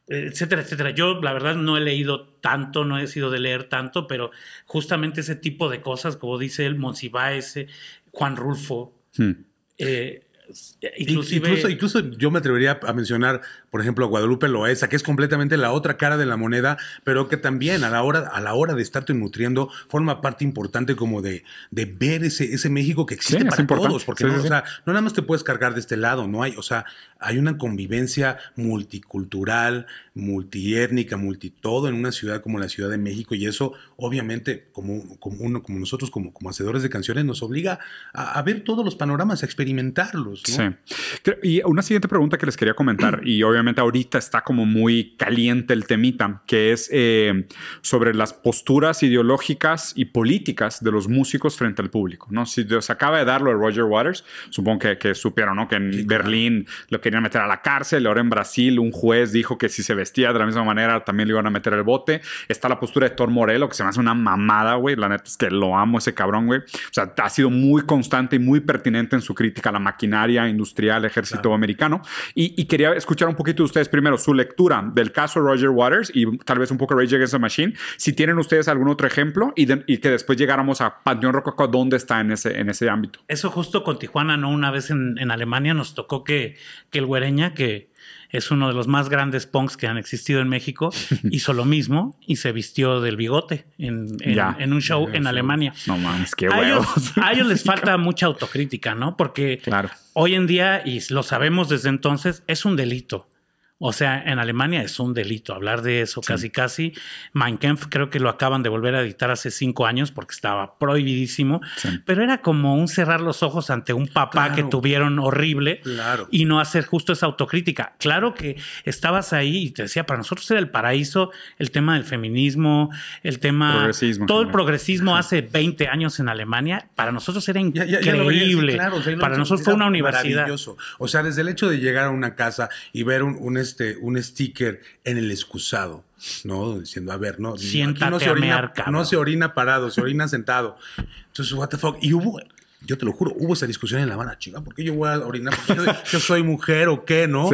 C: etcétera, etcétera. Yo, la verdad, no he leído tanto, no he sido de leer tanto, pero justamente ese tipo de cosas, como dice el Monsiváis, Juan Rulfo, hmm. eh,
B: incluso, incluso yo me atrevería a mencionar por ejemplo, Guadalupe Loesa, que es completamente la otra cara de la moneda, pero que también a la hora, a la hora de estarte nutriendo forma parte importante como de, de ver ese, ese México que existe para todos, porque no, O sea, no nada más te puedes cargar de este lado, no hay, o sea, hay una convivencia multicultural, multiétnica, multitodo en una ciudad como la Ciudad de México y eso obviamente como, como uno, como nosotros, como, como hacedores de canciones, nos obliga a, ver todos los panoramas, a experimentarlos. Sí.
A: Y una siguiente pregunta que les quería comentar, y obviamente ahorita está como muy caliente el temita, que es eh, sobre las posturas ideológicas y políticas de los músicos frente al público. ¿no? Si se acaba de darlo a Roger Waters, supongo que, que supieron ¿no? que en Berlín lo querían meter a la cárcel, ahora en Brasil un juez dijo que si se vestía de la misma manera también le iban a meter el bote. Está la postura de Thor Morello, que se me hace una mamada, güey. La neta es que lo amo ese cabrón, güey. O sea, ha sido muy constante y muy pertinente en su crítica a la maquinaria industrial, ejército americano. Y, y quería escuchar un poquito ustedes primero su lectura del caso Roger Waters y tal vez un poco Rage Against the Machine. Si tienen ustedes algún otro ejemplo y, que después llegáramos a Panteón Rococó, ¿dónde está en ese, en ese ámbito?
C: Eso justo con Tijuana, ¿no? Una vez en, Alemania nos tocó que, que el güereña, que es uno de los más grandes punks que han existido en México, hizo lo mismo y se vistió del bigote en, en, un show en Alemania.
A: No mames, qué
C: huevos. A ellos, les falta mucha autocrítica, ¿no? Porque hoy en día, y lo sabemos desde entonces, es un delito O sea, en Alemania es un delito hablar de eso, casi casi. Mein Kampf creo que lo acaban de volver a editar hace cinco años porque estaba prohibidísimo, pero era como un cerrar los ojos ante un papá que tuvieron horrible y no hacer justo esa autocrítica. Claro que estabas ahí y te decía, para nosotros era el paraíso el tema del feminismo, el tema... todo el progresismo hace 20 años en Alemania, para nosotros era increíble. para nosotros fue una universidad.
B: O sea, desde el hecho de llegar a una casa y ver un, un este, un sticker en el excusado, ¿no? Diciendo, a ver, no, no se, orina, no se orina parado, se orina sentado. Entonces, what the fuck. Y hubo, yo te lo juro, hubo esa discusión en La Habana, chica, ¿por qué yo voy a orinar? Yo, soy mujer o qué, ¿no?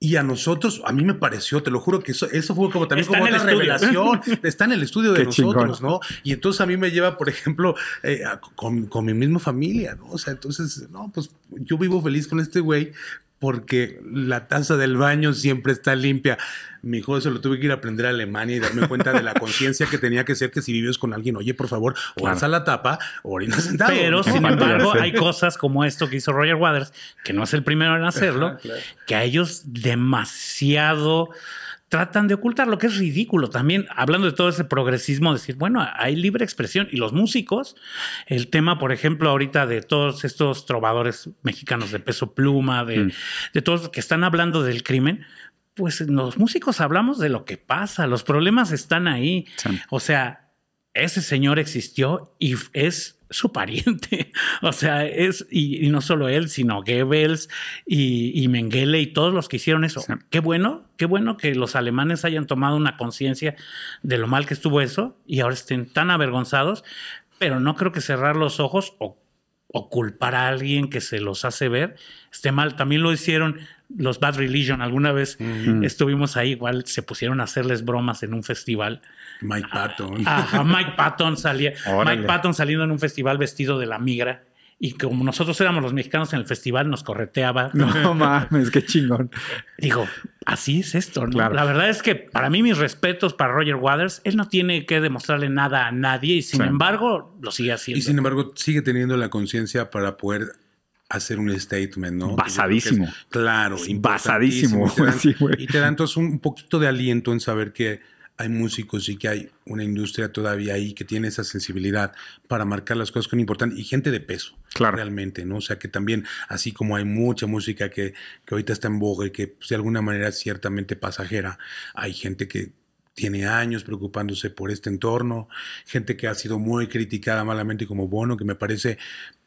B: Y a nosotros, a mí me pareció, te lo juro que eso, eso fue como también como otra revelación. Está en el estudio de nosotros, ¿no? Y entonces a mí me lleva, por ejemplo, eh, con, con, mi misma familia, ¿no? O sea, entonces, no, pues yo vivo feliz con este güey, porque la taza del baño siempre está limpia. Mi hijo eso lo tuve que ir a aprender a Alemania y darme cuenta de la conciencia que tenía que ser que si vives con alguien, oye, por favor, o alza la tapa o orina sentado.
C: Pero, sin embargo, hay cosas como esto que hizo Roger Waters, que no es el primero en hacerlo, que a ellos demasiado tratan de ocultar, lo que es ridículo también, hablando de todo ese progresismo, decir, bueno, hay libre expresión y los músicos, el tema, por ejemplo, ahorita de todos estos trovadores mexicanos de peso pluma, de, mm. de todos que están hablando del crimen, pues los músicos hablamos de lo que pasa, los problemas están ahí. O sea, ese señor existió y es su pariente. O sea, es, y, no solo él, sino Goebbels y, Mengele y todos los que hicieron eso. Qué bueno, qué bueno que los alemanes hayan tomado una conciencia de lo mal que estuvo eso y ahora estén tan avergonzados, pero no creo que cerrar los ojos o, culpar a alguien que se los hace ver esté mal. También lo hicieron los Bad Religion. Alguna vez estuvimos ahí, igual se pusieron a hacerles bromas en un festival
B: Mike Patton.
C: Ajá, Mike Patton salía. Mike Patton saliendo en un festival vestido de la migra. Y como nosotros éramos los mexicanos en el festival, nos correteaba.
A: No mames, qué chingón.
C: Digo, así es esto. ¿no? La verdad es que para mí, mis respetos para Roger Waters, él no tiene que demostrarle nada a nadie y sin embargo lo sigue haciendo.
B: Y sin embargo, sigue teniendo la conciencia para poder hacer un statement, ¿no?
A: Basadísimo.
B: claro,
A: basadísimo.
B: Y te, dan, y te da entonces un poquito de aliento en saber que hay músicos y que hay una industria todavía ahí que tiene esa sensibilidad para marcar las cosas que son importantes y gente de peso, claro. realmente, ¿no? O sea que también, así como hay mucha música que, que ahorita está en boga y que pues, de alguna manera es ciertamente pasajera, hay gente que tiene años preocupándose por este entorno, gente que ha sido muy criticada malamente como Bono, que me parece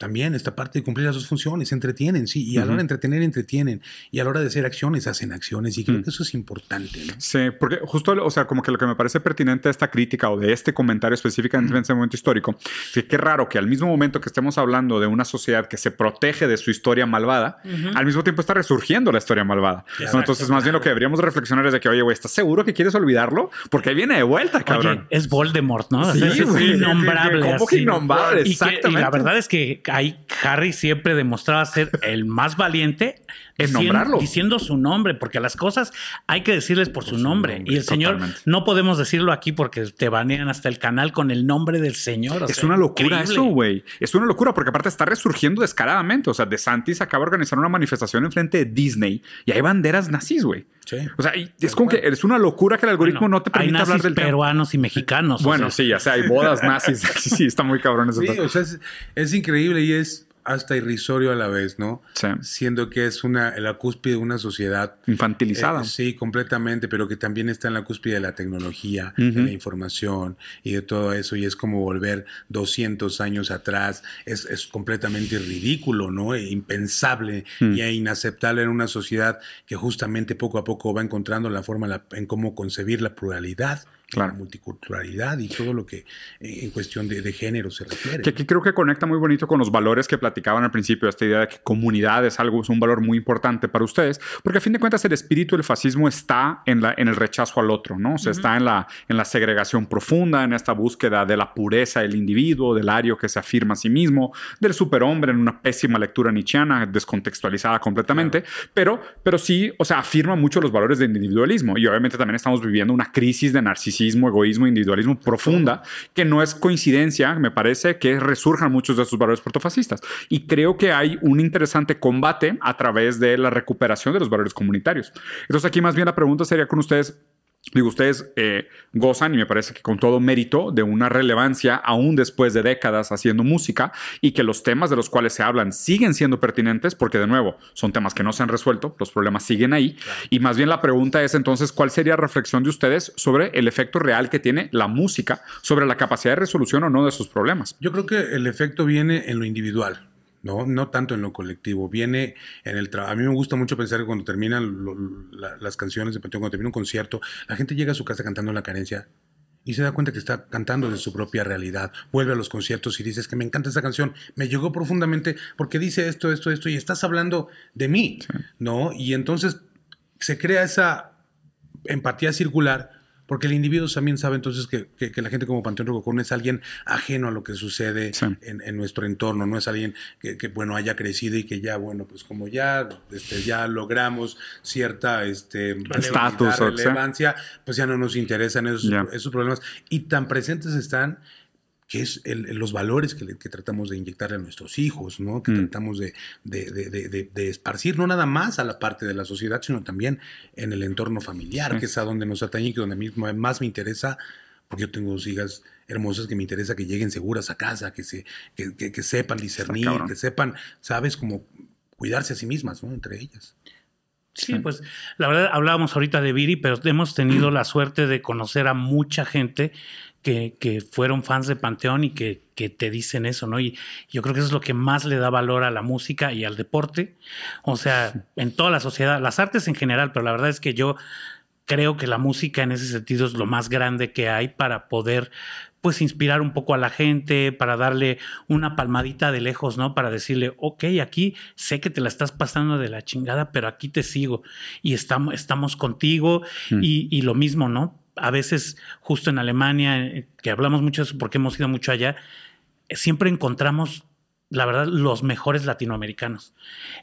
B: también esta parte de cumplir las dos funciones, entretienen, sí, y a la hora de entretener, entretienen, y a la hora de hacer acciones, hacen acciones, y creo mm. que eso es importante. ¿no?
A: Sí, porque justo, o sea, como que lo que me parece pertinente de esta crítica o de este comentario específicamente en ese momento histórico, es que qué raro que al mismo momento que estemos hablando de una sociedad que se protege de su historia malvada, al mismo tiempo está resurgiendo la historia malvada. Entonces, más bien lo que deberíamos reflexionar es de que, oye, güey, ¿estás seguro que quieres olvidarlo? Porque ahí viene de vuelta, cabrón.
C: es Voldemort, ¿no? Sí, es innombrable. ¿Cómo que innombrable? Exactamente. y la verdad es que ahí Harry siempre demostraba ser el más valiente
A: en nombrarlo.
C: Diciendo su nombre, porque las cosas hay que decirles por, su, nombre. Y el Señor, no podemos decirlo aquí porque te banean hasta el canal con el nombre del Señor.
A: es una locura eso, güey. Es una locura porque aparte está resurgiendo descaradamente. O sea, De Santis acaba de organizar una manifestación enfrente de Disney y hay banderas nazis, güey. Sí. O sea, es como que es una locura que el algoritmo no te permite hablar del
C: peruanos y mexicanos.
A: Bueno, sí, ya sea, hay bodas nazis. sí, está muy cabrón eso.
B: Sí, o sea, es increíble y es hasta irrisorio a la vez, ¿no? Sí. Siendo que es una, la cúspide de una sociedad.
A: Infantilizada.
B: Eh, sí, completamente, pero que también está en la cúspide de la tecnología, de la información y de todo eso. Y es como volver 200 años atrás. Es, es completamente ridículo, ¿no? E impensable mm. y inaceptable en una sociedad que justamente poco a poco va encontrando la forma en cómo concebir la pluralidad la multiculturalidad y todo lo que eh, en cuestión de, género se refiere.
A: Que aquí creo que conecta muy bonito con los valores que platicaban al principio, esta idea de que comunidad es algo, es un valor muy importante para ustedes, porque a fin de cuentas el espíritu del fascismo está en, la, en el rechazo al otro, ¿no? O sea, está en la, en la segregación profunda, en esta búsqueda de la pureza del individuo, del ario que se afirma a sí mismo, del superhombre en una pésima lectura nietzscheana, descontextualizada completamente, pero, pero sí, o sea, afirma mucho los valores del individualismo y obviamente también estamos viviendo una crisis de narcisismo narcisismo, egoísmo, individualismo profunda, que no es coincidencia, me parece, que resurjan muchos de esos valores protofascistas. Y creo que hay un interesante combate a través de la recuperación de los valores comunitarios. Entonces aquí más bien la pregunta sería con ustedes, Digo, ustedes eh, gozan, y me parece que con todo mérito, de una relevancia aún después de décadas haciendo música y que los temas de los cuales se hablan siguen siendo pertinentes porque, de nuevo, son temas que no se han resuelto, los problemas siguen ahí. Y más bien la pregunta es entonces, ¿cuál sería la reflexión de ustedes sobre el efecto real que tiene la música sobre la capacidad de resolución o no de sus problemas?
B: Yo creo que el efecto viene en lo individual. ¿No? No tanto en lo colectivo, viene en el trabajo. A mí me gusta mucho pensar que cuando terminan las canciones de Panteón, cuando termina un concierto, la gente llega a su casa cantando la carencia y se da cuenta que está cantando de su propia realidad. Vuelve a los conciertos y dices que me encanta esa canción, me llegó profundamente porque dice esto, esto, esto, y estás hablando de mí, ¿no? Y entonces se crea esa empatía circular porque el individuo también sabe entonces que, la gente como Panteón Rococó no es alguien ajeno a lo que sucede en, nuestro entorno, no es alguien que, bueno, haya crecido y que ya, bueno, pues como ya, este, ya logramos cierta este, relevancia, pues ya no nos interesan esos, esos problemas. Y tan presentes están que es los valores que, tratamos de inyectarle a nuestros hijos, ¿no? que mm. tratamos de, esparcir no nada más a la parte de la sociedad, sino también en el entorno familiar, que es a donde nos atañe y que donde a mí más me interesa, porque yo tengo dos hijas hermosas que me interesa que lleguen seguras a casa, que, se, que, sepan discernir, que sepan, ¿sabes? Como cuidarse a sí mismas, ¿no? Entre ellas.
C: Sí, pues la verdad hablábamos ahorita de Viri, pero hemos tenido la suerte de conocer a mucha gente que, fueron fans de Panteón y que, te dicen eso, ¿no? Y yo creo que eso es lo que más le da valor a la música y al deporte. O sea, en toda la sociedad, las artes en general, pero la verdad es que yo creo que la música en ese sentido es lo más grande que hay para poder pues inspirar un poco a la gente, para darle una palmadita de lejos, ¿no? Para decirle, ok, aquí sé que te la estás pasando de la chingada, pero aquí te sigo y estamos, estamos contigo mm. y, y, lo mismo, ¿no? A veces justo en Alemania, que hablamos mucho de eso porque hemos ido mucho allá, siempre encontramos, la verdad, los mejores latinoamericanos.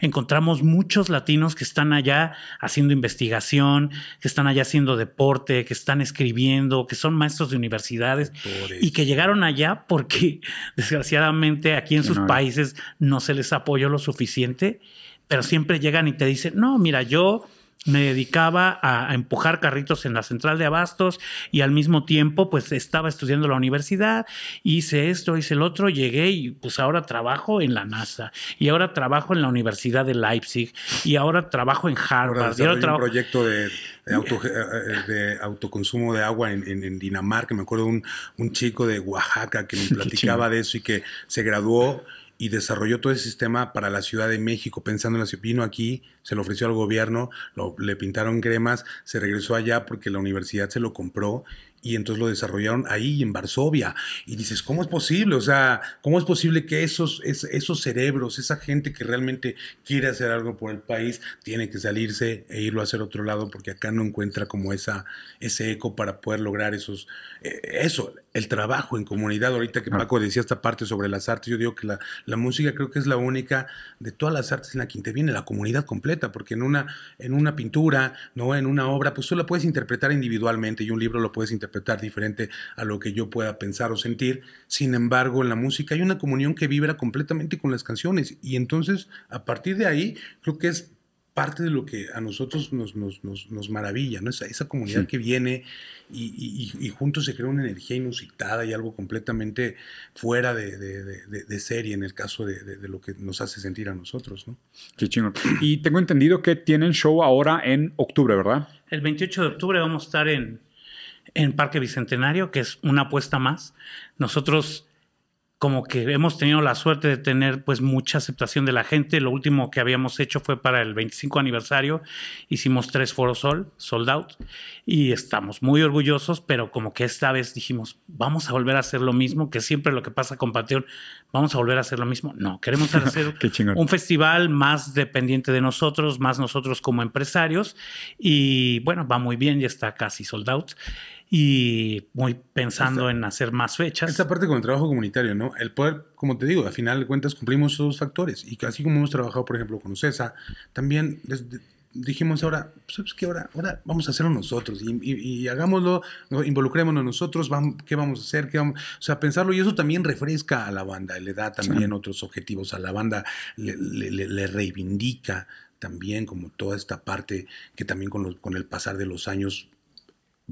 C: Encontramos muchos latinos que están allá haciendo investigación, que están allá haciendo deporte, que están escribiendo, que son maestros de universidades y que llegaron allá porque desgraciadamente aquí en sus países no se les apoyó lo suficiente, pero siempre llegan y te dicen, no, mira, yo me dedicaba a, empujar carritos en la central de abastos y al mismo tiempo pues estaba estudiando la universidad, hice esto, hice el otro, llegué y pues ahora trabajo en la NASA y ahora trabajo en la Universidad de Leipzig y ahora trabajo en Harvard.
B: y ahora trabajo... un proyecto de, de, autoconsumo de agua en, Dinamarca, me acuerdo un, un chico de Oaxaca que me platicaba de eso y que se graduó y desarrolló todo ese sistema para la Ciudad de México, pensando en la vino aquí, se lo ofreció al gobierno, lo, le pintaron cremas, se regresó allá porque la universidad se lo compró y entonces lo desarrollaron ahí en Varsovia. Y dices, ¿cómo es posible? O sea, ¿cómo es posible que esos, esos cerebros, esa gente que realmente quiere hacer algo por el país, tiene que salirse e irlo a hacer otro lado porque acá no encuentra como esa, ese eco para poder lograr esos, eh, eso, el trabajo en comunidad. Ahorita que Paco decía esta parte sobre las artes, yo digo que la, la, música creo que es la única de todas las artes en la que interviene la comunidad completa, porque en una, en una pintura, no en una obra, pues tú la puedes interpretar individualmente y un libro lo puedes interpretar interpretar diferente a lo que yo pueda pensar o sentir. Sin embargo, en la música hay una comunión que vibra completamente con las canciones y entonces a partir de ahí creo que es parte de lo que a nosotros nos, nos, nos, maravilla, ¿no? Esa, esa comunidad que viene y, y, juntos se crea una energía inusitada y algo completamente fuera de, de, de, serie en el caso de, lo que nos hace sentir a nosotros, ¿no?
A: Qué chingón. Y tengo entendido que tienen show ahora en octubre, ¿verdad?
C: El 28 de octubre vamos a estar en en Parque Bicentenario, que es una apuesta más. Nosotros como que hemos tenido la suerte de tener pues mucha aceptación de la gente. Lo último que habíamos hecho fue para el 25 aniversario. Hicimos tres foros sol, sold out, y estamos muy orgullosos, pero como que esta vez dijimos, vamos a volver a hacer lo mismo, que siempre lo que pasa con Panteón, vamos a volver a hacer lo mismo. No, queremos hacer un festival más dependiente de nosotros, más nosotros como empresarios, y bueno, va muy bien, ya está casi sold out y muy pensando en hacer más fechas.
B: Esta parte con el trabajo comunitario, ¿no? El poder, como te digo, al final de cuentas cumplimos esos factores y así como hemos trabajado, por ejemplo, con UCESA, también dijimos ahora, pues que ahora, ahora vamos a hacerlo nosotros y, hagámoslo, involucrémonos nosotros, vamos, ¿qué vamos a hacer? ¿Qué vamos? O sea, pensarlo y eso también refresca a la banda, le da también otros objetivos a la banda, le, reivindica también como toda esta parte que también con, con el pasar de los años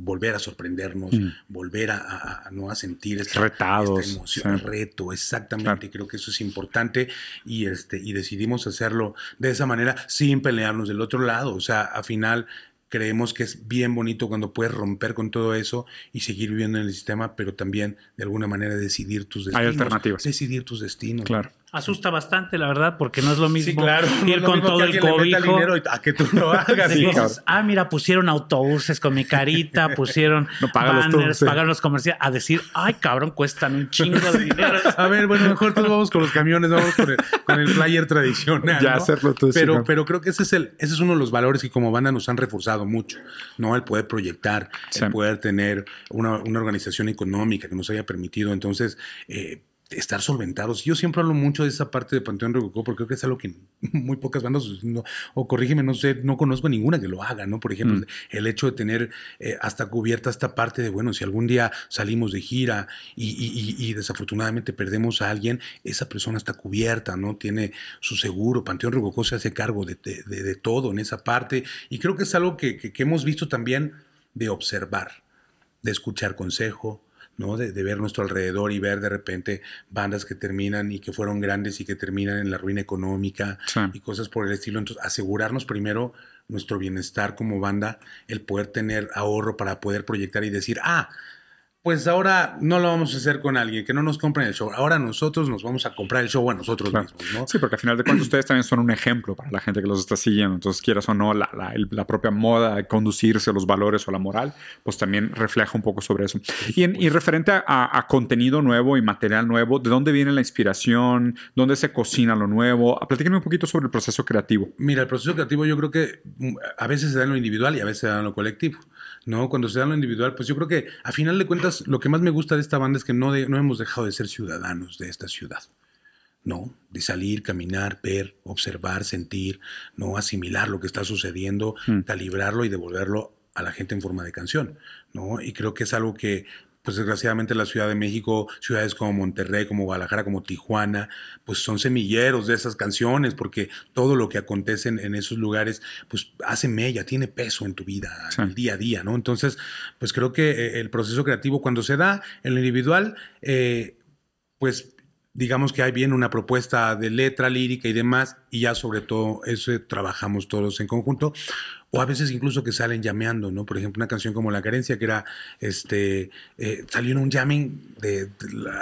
B: volver a sorprendernos, mm. volver a, no a sentir esta, emoción, reto, exactamente. Creo que eso es importante y este y decidimos hacerlo de esa manera sin pelearnos del otro lado. O sea, al final creemos que es bien bonito cuando puedes romper con todo eso y seguir viviendo en el sistema, pero también de alguna manera decidir tus destinos.
A: Hay alternativas.
B: Decidir tus destinos.
A: Claro
C: asusta bastante, la verdad, porque no es lo mismo ir con todo el cobijo.
B: a que tú lo hagas.
C: ah, mira, pusieron autobuses con mi carita, pusieron no, banners, pagaron los comerciales. A decir, ay, cabrón, cuestan un chingo de dinero.
B: a ver, bueno, mejor todos vamos con los camiones, vamos con el, con el flyer tradicional. Ya hacerlo tú. Pero, pero creo que ese es, el, ese es uno de los valores que como banda nos han reforzado mucho, ¿no? El poder proyectar, el poder tener una, una organización económica que nos haya permitido. Entonces, eh, estar solventados. Yo siempre hablo mucho de esa parte de Panteón Rococó porque creo que es algo que muy pocas bandas, o corrígeme, no sé, no conozco ninguna que lo haga, ¿no? Por ejemplo, mm. el hecho de tener eh, hasta cubierta esta parte de, bueno, si algún día salimos de gira y, desafortunadamente perdemos a alguien, esa persona está cubierta, ¿no? Tiene su seguro, Panteón Rococó se hace cargo de, todo en esa parte y creo que es algo que hemos visto también de observar, de escuchar consejo, ¿no? De, ver nuestro alrededor y ver de repente bandas que terminan y que fueron grandes y que terminan en la ruina económica y cosas por el estilo. Entonces, asegurarnos primero nuestro bienestar como banda, el poder tener ahorro para poder proyectar y decir, ah, pues ahora no lo vamos a hacer con alguien, que no nos compren el show. Ahora nosotros nos vamos a comprar el show a nosotros mismos, ¿no?
A: Sí, porque al final de cuentas ustedes también son un ejemplo para la gente que los está siguiendo. Entonces, quieras o no, la, la, propia moda de conducirse, los valores o la moral, pues también refleja un poco sobre eso. Y, y referente a, contenido nuevo y material nuevo, ¿de dónde viene la inspiración? ¿Dónde se cocina lo nuevo? Platíquenme un poquito sobre el proceso creativo.
B: Mira, el proceso creativo yo creo que mm, a veces se da en lo individual y a veces se da en lo colectivo. ¿No? Cuando se da lo individual, pues yo creo que a final de cuentas lo que más me gusta de esta banda es que no, no hemos dejado de ser ciudadanos de esta ciudad. ¿no? De salir, caminar, ver, observar, sentir, ¿no? Asimilar lo que está sucediendo, mm. calibrarlo y devolverlo a la gente en forma de canción, ¿no? Y creo que es algo que pues desgraciadamente la Ciudad de México, ciudades como Monterrey, como Guadalajara, como Tijuana, pues son semilleros de esas canciones, porque todo lo que acontece en, esos lugares, pues hace mella, tiene peso en tu vida, el día a día, ¿no? Entonces, pues creo que eh, el proceso creativo cuando se da en lo individual, eh, pues digamos que hay bien una propuesta de letra lírica y demás, y ya sobre todo eso trabajamos todos en conjunto o a veces incluso que salen llameando, ¿no? Por ejemplo, una canción como La Carencia, que era, este, eh, salió en un jamming, de,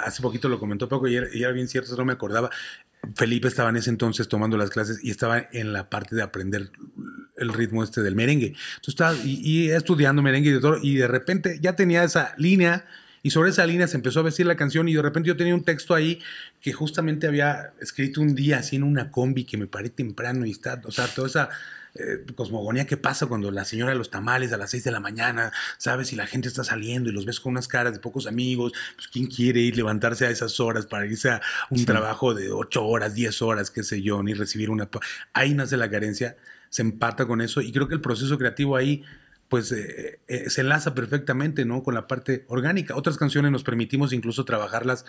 B: hace poquito lo comentó Paco y era, bien cierto, no me acordaba. Felipe estaba en ese entonces tomando las clases y estaba en la parte de aprender el ritmo este del merengue. Entonces estaba y, estudiando merengue y de todo, y de repente ya tenía esa línea y sobre esa línea se empezó a vestir la canción y de repente yo tenía un texto ahí que justamente había escrito un día así en una combi que me paré temprano y está, o sea, toda esa eh, cosmogonía que pasa cuando la señora de los tamales a las 6 de la mañana, ¿sabes? Y la gente está saliendo y los ves con unas caras de pocos amigos, pues ¿quién quiere ir levantarse a esas horas para irse a un trabajo de 8 horas, 10 horas, qué sé yo, ni recibir una... Ahí nace la carencia, se empata con eso y creo que el proceso creativo ahí pues eh, eh, se enlaza perfectamente ¿no? con la parte orgánica. Otras canciones nos permitimos incluso trabajarlas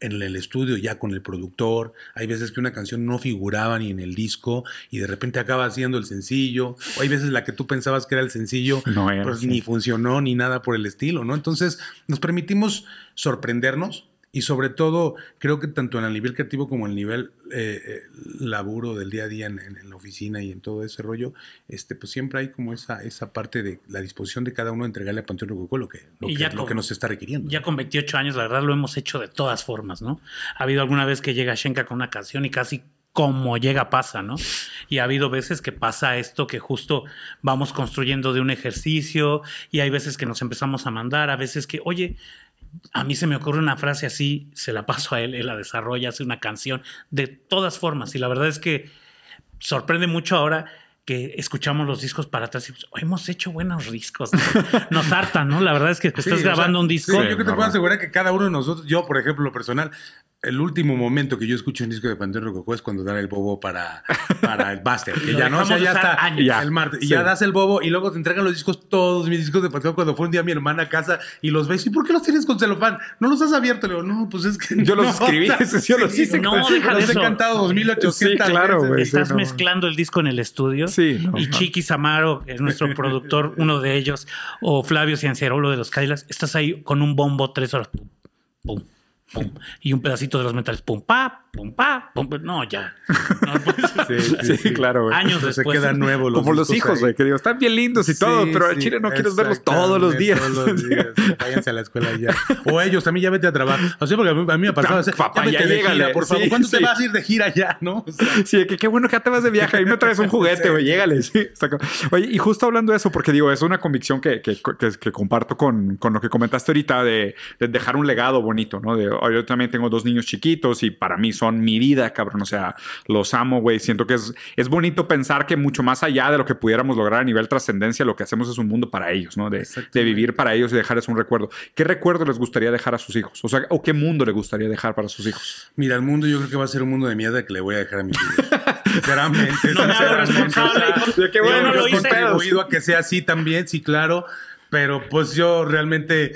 B: en el estudio ya con el productor. Hay veces que una canción no figuraba ni en el disco y de repente acaba siendo el sencillo. O hay veces la que tú pensabas que era el sencillo, pues ni funcionó ni nada por el estilo, ¿no? Entonces nos permitimos sorprendernos y sobre todo, creo que tanto en el nivel creativo como en el nivel eh, eh, laburo del día a día en, la oficina y en todo ese rollo, este, pues siempre hay como esa, esa parte de la disposición de cada uno de entregarle a Panteón Rococó lo que, lo, que, lo que nos está requiriendo.
C: Ya con 28 años, la verdad, lo hemos hecho de todas formas, ¿no? Ha habido alguna vez que llega Shenka con una canción y casi como llega pasa, ¿no? Y ha habido veces que pasa esto que justo vamos construyendo de un ejercicio y hay veces que nos empezamos a mandar, a veces que, oye, a mí se me ocurre una frase así, se la paso a él, él la desarrolla, hace una canción, de todas formas. Y la verdad es que sorprende mucho ahora que escuchamos los discos para atrás y pues, hemos hecho buenos discos. Nos hartan, ¿no? La verdad es que estás grabando un disco.
B: Sí, yo que te puedo asegurar que cada uno de nosotros, yo por ejemplo, lo personal, el último momento que yo escucho un disco de Panteón Rococó es cuando dan el bobo para, para el Buster. Que ya no, o sea, ya está el martes. Y ya das el bobo y luego te entregan los discos, todos mis discos de Panteón. Cuando fue un día mi hermana a casa y los ves, ¿y por qué los tienes con celofán? ¿No los has abierto? Le digo, no, pues es que.
A: Yo los escribí, yo los hice.
C: No, deja
B: los he cantado 2800 claro,
C: veces. Estás mezclando el disco en el estudio. Sí. y Chiqui Samaro, es nuestro productor, uno de ellos, o Flavio Cianciarolo de los Cadillacs, estás ahí con un bombo tres horas. Pum, pum, y un pedacito de los metales, pum, pa, pum, pa, pum, no, ya.
A: sí, sí, claro,
C: Años después.
B: Se quedan nuevos
A: Como los hijos, güey, que digo, están bien lindos y todo, pero al Chile no quieres verlos todos los días. Todos los días.
B: Váyanse a la escuela ya. O ellos también ya vete a trabajar. O sea, porque a mí, me ha pasado.
A: Papá, ya, ya
B: por favor. ¿Cuándo te vas a ir de gira ya, no?
A: sí, que qué bueno que ya te vas de viaje. Ahí me traes un juguete, güey, llégale. Sí, Oye, y justo hablando de eso, porque digo, es una convicción que, que, que, comparto con, con, lo que comentaste ahorita de, de, dejar un legado bonito, ¿no? De, yo también tengo dos niños chiquitos y para mí son mi vida, cabrón. O sea, los amo, güey. Siento que es, es bonito pensar que mucho más allá de lo que pudiéramos lograr a nivel trascendencia, lo que hacemos es un mundo para ellos, ¿no? De, de vivir para ellos y dejarles un recuerdo. ¿Qué recuerdo les gustaría dejar a sus hijos? O sea, ¿o qué mundo le gustaría dejar para sus hijos?
B: Mira, el mundo yo creo que va a ser un mundo de mierda que le voy a dejar a mis hijos. Sinceramente.
C: no me hago responsable.
B: qué bueno lo hice. contribuido a que sea así también, sí, claro. Pero pues yo realmente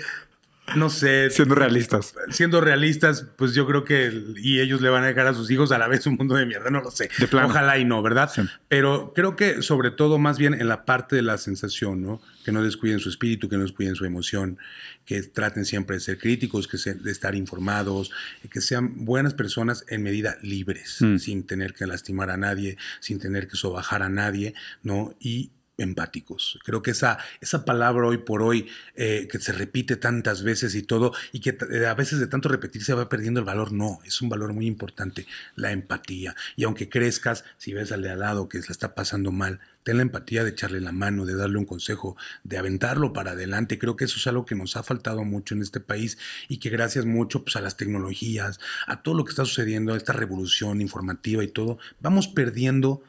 B: no sé.
A: Siendo realistas.
B: Siendo realistas, pues yo creo que y ellos le van a dejar a sus hijos a la vez un mundo de mierda, no lo sé. Ojalá y no, ¿verdad? Pero creo que sobre todo más bien en la parte de la sensación, ¿no? Que no descuiden su espíritu, que no descuiden su emoción, que traten siempre de ser críticos, que de estar informados, que sean buenas personas en medida libres, mm. sin tener que lastimar a nadie, sin tener que sobajar a nadie, ¿no? Y empáticos. Creo que esa, esa palabra hoy por hoy eh, que se repite tantas veces y todo, y que eh, a veces de tanto repetir se va perdiendo el valor, no, es un valor muy importante, la empatía. Y aunque crezcas, si ves al de al lado que se está pasando mal, ten la empatía de echarle la mano, de darle un consejo, de aventarlo para adelante. Creo que eso es algo que nos ha faltado mucho en este país y que gracias mucho pues, a las tecnologías, a todo lo que está sucediendo, a esta revolución informativa y todo, vamos perdiendo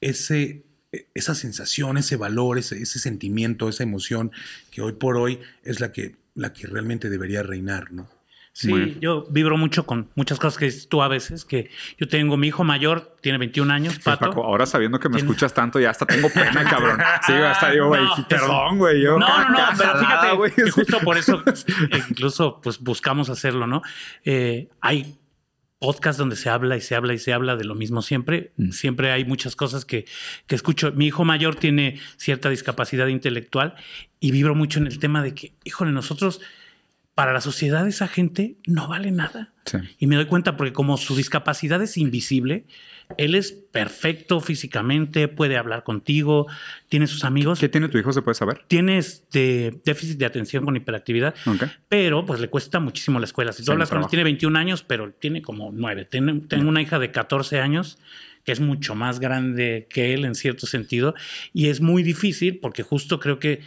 B: ese esa sensación, ese valor, ese, sentimiento, esa emoción que hoy por hoy es la que, la que realmente debería reinar, ¿no?
C: Sí, yo vibro mucho con muchas cosas que dices tú a veces, que yo tengo mi hijo mayor, tiene 21 años, Pato.
A: ahora sabiendo que me escuchas tanto, ya hasta tengo pena, cabrón. Sí, hasta digo, güey, perdón, güey.
C: no, no, no, pero fíjate que justo por eso, incluso, pues buscamos hacerlo, ¿no? Eh, hay podcast donde se habla y se habla y se habla de lo mismo siempre. Mm. Siempre hay muchas cosas que, que, escucho. Mi hijo mayor tiene cierta discapacidad intelectual y vibro mucho en el tema de que, híjole, nosotros, para la sociedad, esa gente no vale nada. Y me doy cuenta porque como su discapacidad es invisible, él es perfecto físicamente, puede hablar contigo, tiene sus amigos.
A: ¿Qué tiene tu hijo, se puede saber?
C: Tiene este déficit de atención con hiperactividad, pero pues le cuesta muchísimo la escuela. Si tú hablas con él, tiene 21 años, pero tiene como 9. tengo una hija de 14 años que es mucho más grande que él en cierto sentido, y es muy difícil porque justo creo que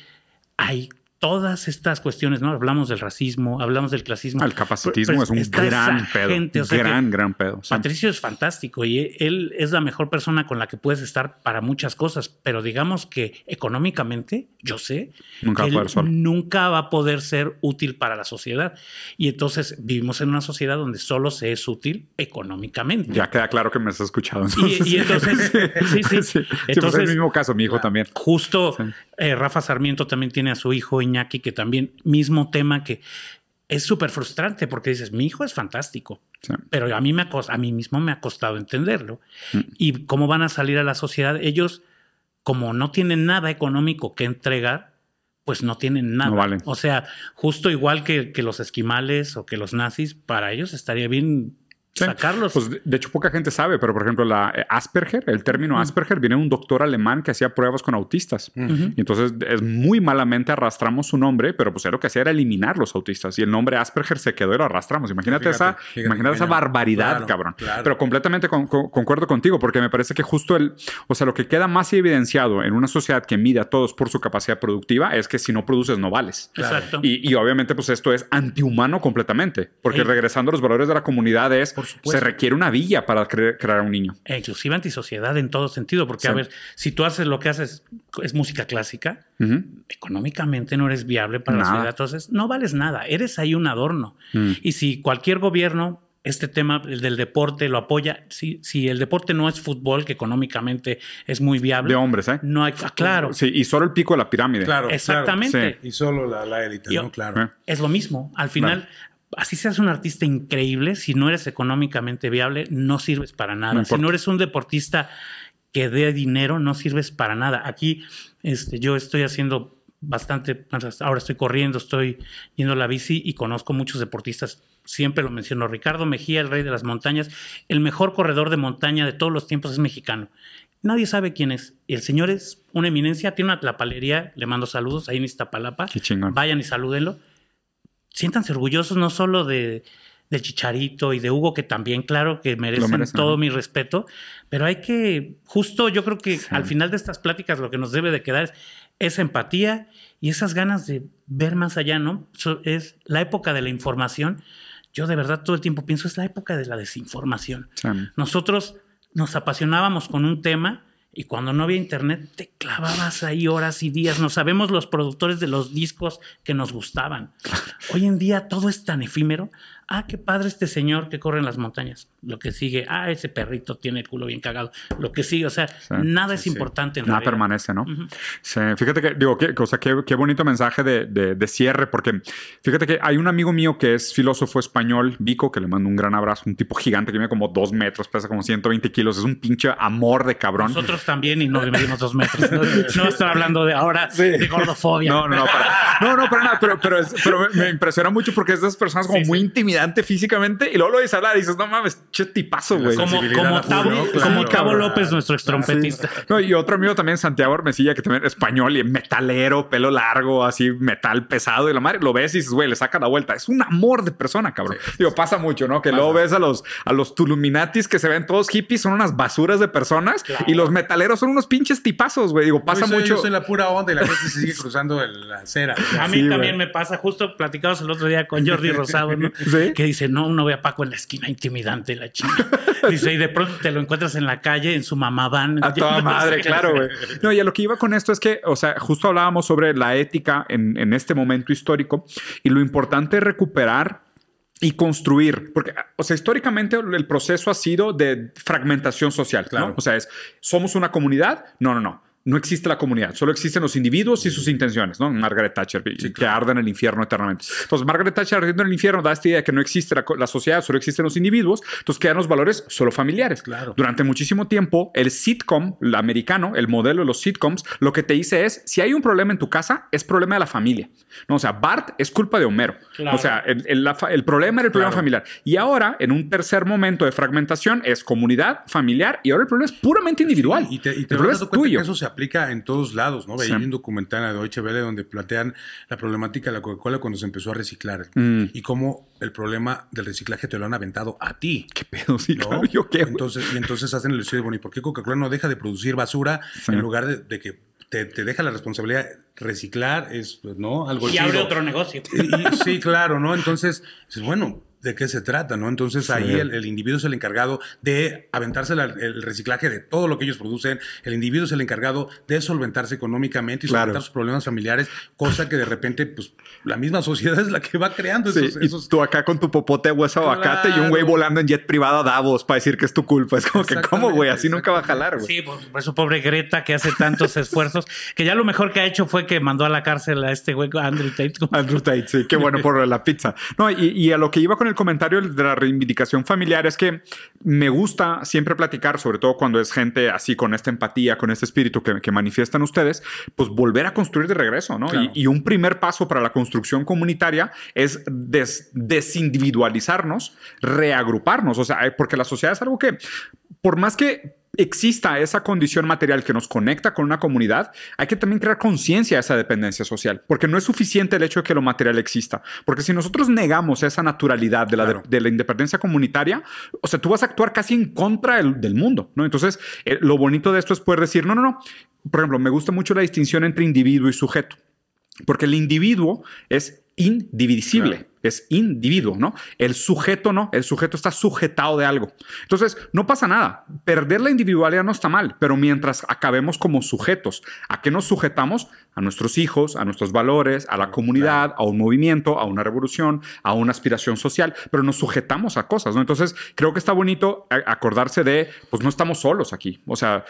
C: hay todas estas cuestiones, ¿no? Hablamos del racismo, hablamos del clasismo.
A: El capacitismo es un gran pedo. gran, gran pedo.
C: Patricio es fantástico y él es la mejor persona con la que puedes estar para muchas cosas, pero digamos que económicamente, yo sé, nunca, que nunca va a poder ser útil para la sociedad. Y entonces vivimos en una sociedad donde solo se es útil económicamente.
A: Ya queda claro que me has escuchado.
C: Y, entonces, sí, sí.
A: sí. Entonces, pues es el mismo caso, mi hijo también.
C: Justo eh, Rafa Sarmiento también tiene a su hijo Iñaki, que también, mismo tema que es súper frustrante porque dices, mi hijo es fantástico, pero a mí, me a mí mismo me ha costado entenderlo. Mm. Y cómo van a salir a la sociedad, ellos, como no tienen nada económico que entregar, pues no tienen nada. O sea, justo igual que, que, los esquimales o que los nazis, para ellos estaría bien sacarlos.
A: Pues de hecho, poca gente sabe, pero por ejemplo, la eh, Asperger, el término Asperger viene de un doctor alemán que hacía pruebas con autistas. Y entonces es muy malamente arrastramos su nombre, pero pues lo que hacía era eliminar los autistas. Y el nombre Asperger se quedó y lo arrastramos. Imagínate esa, imagínate esa barbaridad, cabrón. Pero completamente concuerdo contigo, porque me parece que justo el, o sea, lo que queda más evidenciado en una sociedad que mide a todos por su capacidad productiva es que si no produces no vales.
C: Exacto.
A: Y, obviamente, pues esto es antihumano completamente, porque regresando a los valores de la comunidad es se requiere una villa para crear un niño.
C: E inclusive antisociedad en todo sentido, porque a ver, si tú haces lo que haces es música clásica, económicamente no eres viable para la sociedad, entonces no vales nada, eres ahí un adorno. Mm. Y si cualquier gobierno este tema el del deporte lo apoya. Si, si el deporte no es fútbol, que económicamente es muy viable.
A: De hombres, ¿eh?
C: No hay, ah, claro.
A: Sí, y solo el pico de la pirámide.
B: Claro.
C: Exactamente.
B: claro. Y solo la élite, ¿no? Claro.
A: Eh.
C: Es lo mismo. Al final, así seas un artista increíble, si no eres económicamente viable, no sirves para nada.
A: No
C: si no eres un deportista que dé dinero, no sirves para nada. Aquí este, yo estoy haciendo bastante, ahora estoy corriendo, estoy yendo a la bici y conozco muchos deportistas. Siempre lo menciono. Ricardo Mejía, el rey de las montañas, el mejor corredor de montaña de todos los tiempos es mexicano. Nadie sabe quién es. El señor es una eminencia, tiene una tlapalería, le mando saludos ahí en Iztapalapa.
A: Qué chingón.
C: Vayan y salúdenlo. Siéntanse orgullosos no solo de, de Chicharito y de Hugo, que también, claro, que merecen,
A: merecen,
C: todo
A: ¿no?
C: mi respeto, pero hay que, justo yo creo que
A: Sí.
C: al final de estas pláticas lo que nos debe de quedar es esa empatía y esas ganas de ver más allá, ¿no? So- es la época de la información. Yo de verdad todo el tiempo pienso, es la época de la desinformación.
A: Sí.
C: Nosotros nos apasionábamos con un tema y cuando no había internet te clavabas ahí horas y días. No sabemos los productores de los discos que nos gustaban. Hoy en día todo es tan efímero. Ah, qué padre este señor que corre en las montañas. Lo que sigue, ah, ese perrito tiene el culo bien cagado. Lo que sigue, o sea, nada es
B: sí.
C: importante en
A: Nada
C: realidad.
A: permanece, ¿no? Sí, fíjate que, digo, qué, o sea, qué, qué bonito mensaje de, de- de cierre, porque fíjate que hay un amigo mío que es filósofo español, Vico, que le mando un gran abrazo, un tipo gigante que mide como dos metros, pesa como 120 kilos, es un pinche amor de cabrón.
C: Nosotros también y nos medimos dos metros. No, no estoy hablando de ahora de gordofobia.
A: No, no, no, para, no, no, para nada, pero, pero, es- pero me, me impresiona mucho porque es de esas personas como muy
C: sí.
A: Intimidante físicamente y luego lo dices hablar y dices, no mames, che tipazo, güey.
C: Como, como
B: a full,
C: Tavo,
B: ¿no? Claro,
C: como Tavo. López, nuestro extrompetista.
A: No, y otro amigo también, Santiago Hermesilla, que también es español y metalero, pelo largo, así metal pesado. Y la madre lo ves y dices, güey, le saca la vuelta. Es un amor de persona, cabrón. Digo, pasa mucho, ¿no? Que luego ves a los, a los Tuluminatis que se ven todos hippies, son unas basuras de personas. Y los metaleros son unos pinches tipazos, güey. Digo, pasa
B: Yo soy-
A: mucho.
B: Yo soy la pura onda y la gente se sigue cruzando el- la acera.
C: A mí
A: Sí,
C: también me pasa, justo platicamos el otro día con Jordi Rosado, ¿no?
A: Sí.
C: Que dice, no, uno ve a Paco en la esquina intimidante, la chica. Dice, y de pronto te lo encuentras en la calle, en su mamá van.
A: A toda madre, claro, güey. No, y a lo que iba con esto es que, o sea, justo hablábamos sobre la ética en, en este momento histórico y lo importante es recuperar y construir, porque, o sea, históricamente el proceso ha sido de fragmentación social, ¿no?
B: Claro.
A: O sea, es, ¿somos una comunidad? No, no, no. No existe la comunidad, solo existen los individuos y sus intenciones, ¿no? Margaret Thatcher, y que arda en el infierno eternamente. Entonces, Margaret Thatcher ardiendo en el infierno da esta idea de que no existe la, sociedad, solo existen los individuos, entonces quedan los valores solo familiares.
B: Claro.
A: Durante muchísimo tiempo, el sitcom, el americano, el modelo de los sitcoms, lo que te dice es, si hay un problema en tu casa, es problema de la familia. ¿no? O sea, Bart es culpa de Homero.
C: Claro.
A: O sea, el, el- la fa- el problema era el problema
B: Claro.
A: familiar. Y ahora, en un tercer momento de fragmentación, es comunidad, familiar, y ahora el problema es puramente individual.
B: Y te, y
A: el
B: te
A: problema es tuyo.
B: que eso se aplica en todos lados, ¿no? Veía
A: Sí.
B: un documental de Deutsche Welle donde plantean la problemática de la Coca-Cola cuando se empezó a reciclar
A: Mm.
B: y cómo el problema del reciclaje te lo han aventado a ti.
A: ¿Qué pedo? Sí,
B: ¿no?
A: claro, yo qué.
B: Entonces, y entonces hacen el estudio, bueno, ¿y por qué Coca-Cola no deja de producir basura
A: Sí.
B: en lugar de, de que te, te deja la responsabilidad reciclar? Es, pues, ¿no? Algo
C: Y abre otro negocio.
B: Y- y- sí, claro, ¿no? Entonces, bueno, ¿de qué se trata, no? Entonces ahí el, el individuo es el encargado de aventarse la- el reciclaje de todo lo que ellos producen. El individuo es el encargado de solventarse económicamente y
A: Claro.
B: solventar sus problemas familiares, cosa que de repente, pues, la misma sociedad es la que va creando
A: Sí,
B: esos...
A: y
B: esos-
A: tú acá con tu popote de hueso de aguacate y un güey
B: Claro.
A: volando en jet privado a Davos para decir que es tu culpa. Es como que, ¿cómo, güey? Así nunca va a jalar, güey.
C: Sí, por, por su pobre Greta que hace tantos esfuerzos, que ya lo mejor que ha hecho fue que mandó a la cárcel a este güey, Andrew Tate.
A: Andrew Tate, sí, qué bueno por la pizza. No, y, y a lo que iba con el comentario de la reivindicación familiar es que me gusta siempre platicar, sobre todo cuando es gente así con esta empatía, con este espíritu que, que manifiestan ustedes, pues volver a construir de regreso, ¿no?
B: Claro.
A: Y, y un primer paso para la construcción comunitaria es des- desindividualizarnos, reagruparnos, o sea, porque la sociedad es algo que, por más que exista esa condición material que nos conecta con una comunidad, hay que también crear conciencia de esa dependencia social, porque no es suficiente el hecho de que lo material exista, porque si nosotros negamos esa naturalidad de la,
B: Claro.
A: de, la independencia comunitaria, o sea, tú vas a actuar casi en contra del, del mundo, ¿no? Entonces, eh, lo bonito de esto es poder decir, no, no, no, por ejemplo, me gusta mucho la distinción entre individuo y sujeto, porque el individuo es indivisible.
B: Claro.
A: Es individuo, ¿no? El sujeto no, el sujeto está sujetado de algo. Entonces, no pasa nada. Perder la individualidad no está mal, pero mientras acabemos como sujetos, ¿a qué nos sujetamos? A nuestros hijos, a nuestros valores, a la comunidad, a un movimiento, a una revolución, a una aspiración social, pero nos sujetamos a cosas, ¿no? Entonces, creo que está bonito acordarse de, pues no estamos solos aquí. O sea,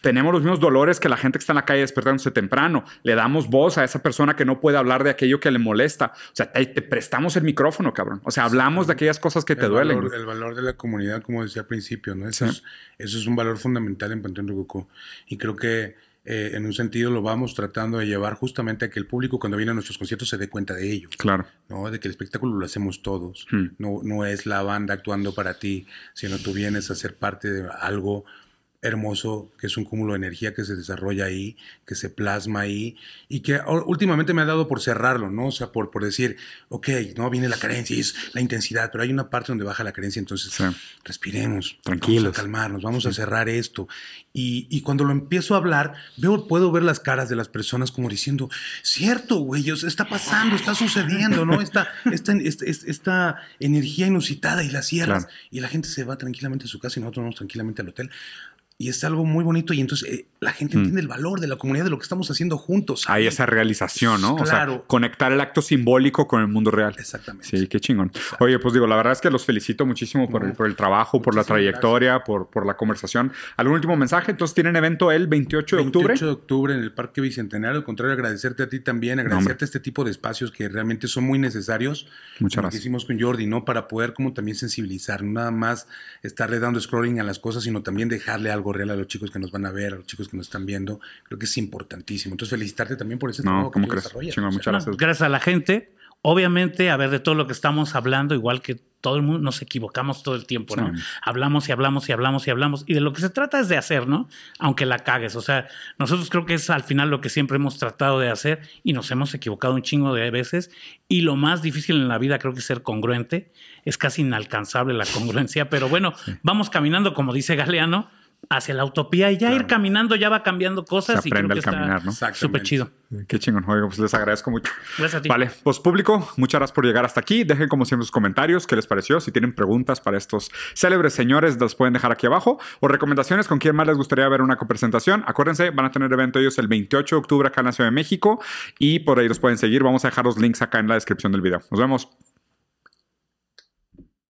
A: tenemos los mismos dolores que la gente que está en la calle despertándose temprano. Le damos voz a esa persona que no puede hablar de aquello que le molesta. O sea, te, prestamos el micrófono, cabrón. O sea, hablamos de aquellas cosas que te duelen.
B: el valor de la comunidad, como decía al principio, ¿no? Eso, es, eso es un valor fundamental en Panteón Rococó. Y creo que eh, en un sentido lo vamos tratando de llevar justamente a que el público cuando viene a nuestros conciertos se dé cuenta de ello.
A: Claro.
B: ¿no? De que el espectáculo lo hacemos todos. Hmm. No, no es la banda actuando para ti, sino tú vienes a ser parte de algo hermoso, que es un cúmulo de energía que se desarrolla ahí, que se plasma ahí, y que últimamente me ha dado por cerrarlo, ¿no? O sea, por, por decir, ok, no viene la carencia, es la intensidad, pero hay una parte donde baja la carencia, entonces respiremos, tranquilos, vamos a calmarnos, vamos a cerrar esto. Y, y, cuando lo empiezo a hablar, veo, puedo ver las caras de las personas como diciendo, cierto, güey, está pasando, está sucediendo, ¿no? Esta, esta, esta, esta energía inusitada y la cierras, y la gente se va tranquilamente a su casa y nosotros vamos tranquilamente al hotel y es algo muy bonito y entonces eh, la gente mm. entiende el valor de la comunidad, de lo que estamos haciendo juntos.
A: Hay esa realización, ¿no? Claro. O sea, conectar el acto simbólico con el mundo real.
B: Exactamente.
A: Sí, qué chingón. Oye, pues digo, la verdad es que los felicito muchísimo por, el, por el trabajo, por la trayectoria, por, por la conversación. ¿Algún último mensaje? Entonces tienen evento el 28 de octubre.
B: 28 de octubre en el Parque Bicentenario. Al contrario, agradecerte a ti también, agradecerte este tipo de espacios que realmente son muy necesarios.
A: Muchas gracias.
B: Que hicimos con Jordi, ¿no? Para poder como también sensibilizar, no nada más estarle dando scrolling a las cosas, sino también dejarle algo real a los chicos que nos van a ver, a los chicos que nos están viendo, creo que es importantísimo. Entonces, felicitarte también por ese trabajo que tú desarrollas.
C: muchas gracias. gracias a la gente. Obviamente, a ver, de todo lo que estamos hablando, igual que todo el mundo, nos equivocamos todo el tiempo, ¿no? Hablamos y hablamos y hablamos y hablamos. Y de lo que se trata es de hacer, ¿no? Aunque la cagues. O sea, nosotros creo que es al final lo que siempre hemos tratado de hacer y nos hemos equivocado un chingo de veces. Y lo más difícil en la vida creo que es ser congruente. Es casi inalcanzable la congruencia, pero bueno, vamos caminando, como dice Galeano hacia la utopía y ya ir caminando ya va cambiando cosas
A: Se aprende y creo que caminar, ¿no?
C: Súper chido.
A: Qué chingón. Oiga, pues les agradezco mucho. Gracias a ti. Vale, pues público, muchas gracias por llegar hasta aquí. Dejen como siempre sus comentarios, qué les pareció. Si tienen preguntas para estos célebres señores, los pueden dejar aquí abajo. O recomendaciones con quién más les gustaría ver una copresentación. Acuérdense, van a tener evento ellos el 28 de octubre acá en la Ciudad de México y por ahí los pueden seguir. Vamos a dejar los links acá en la descripción del video. Nos vemos.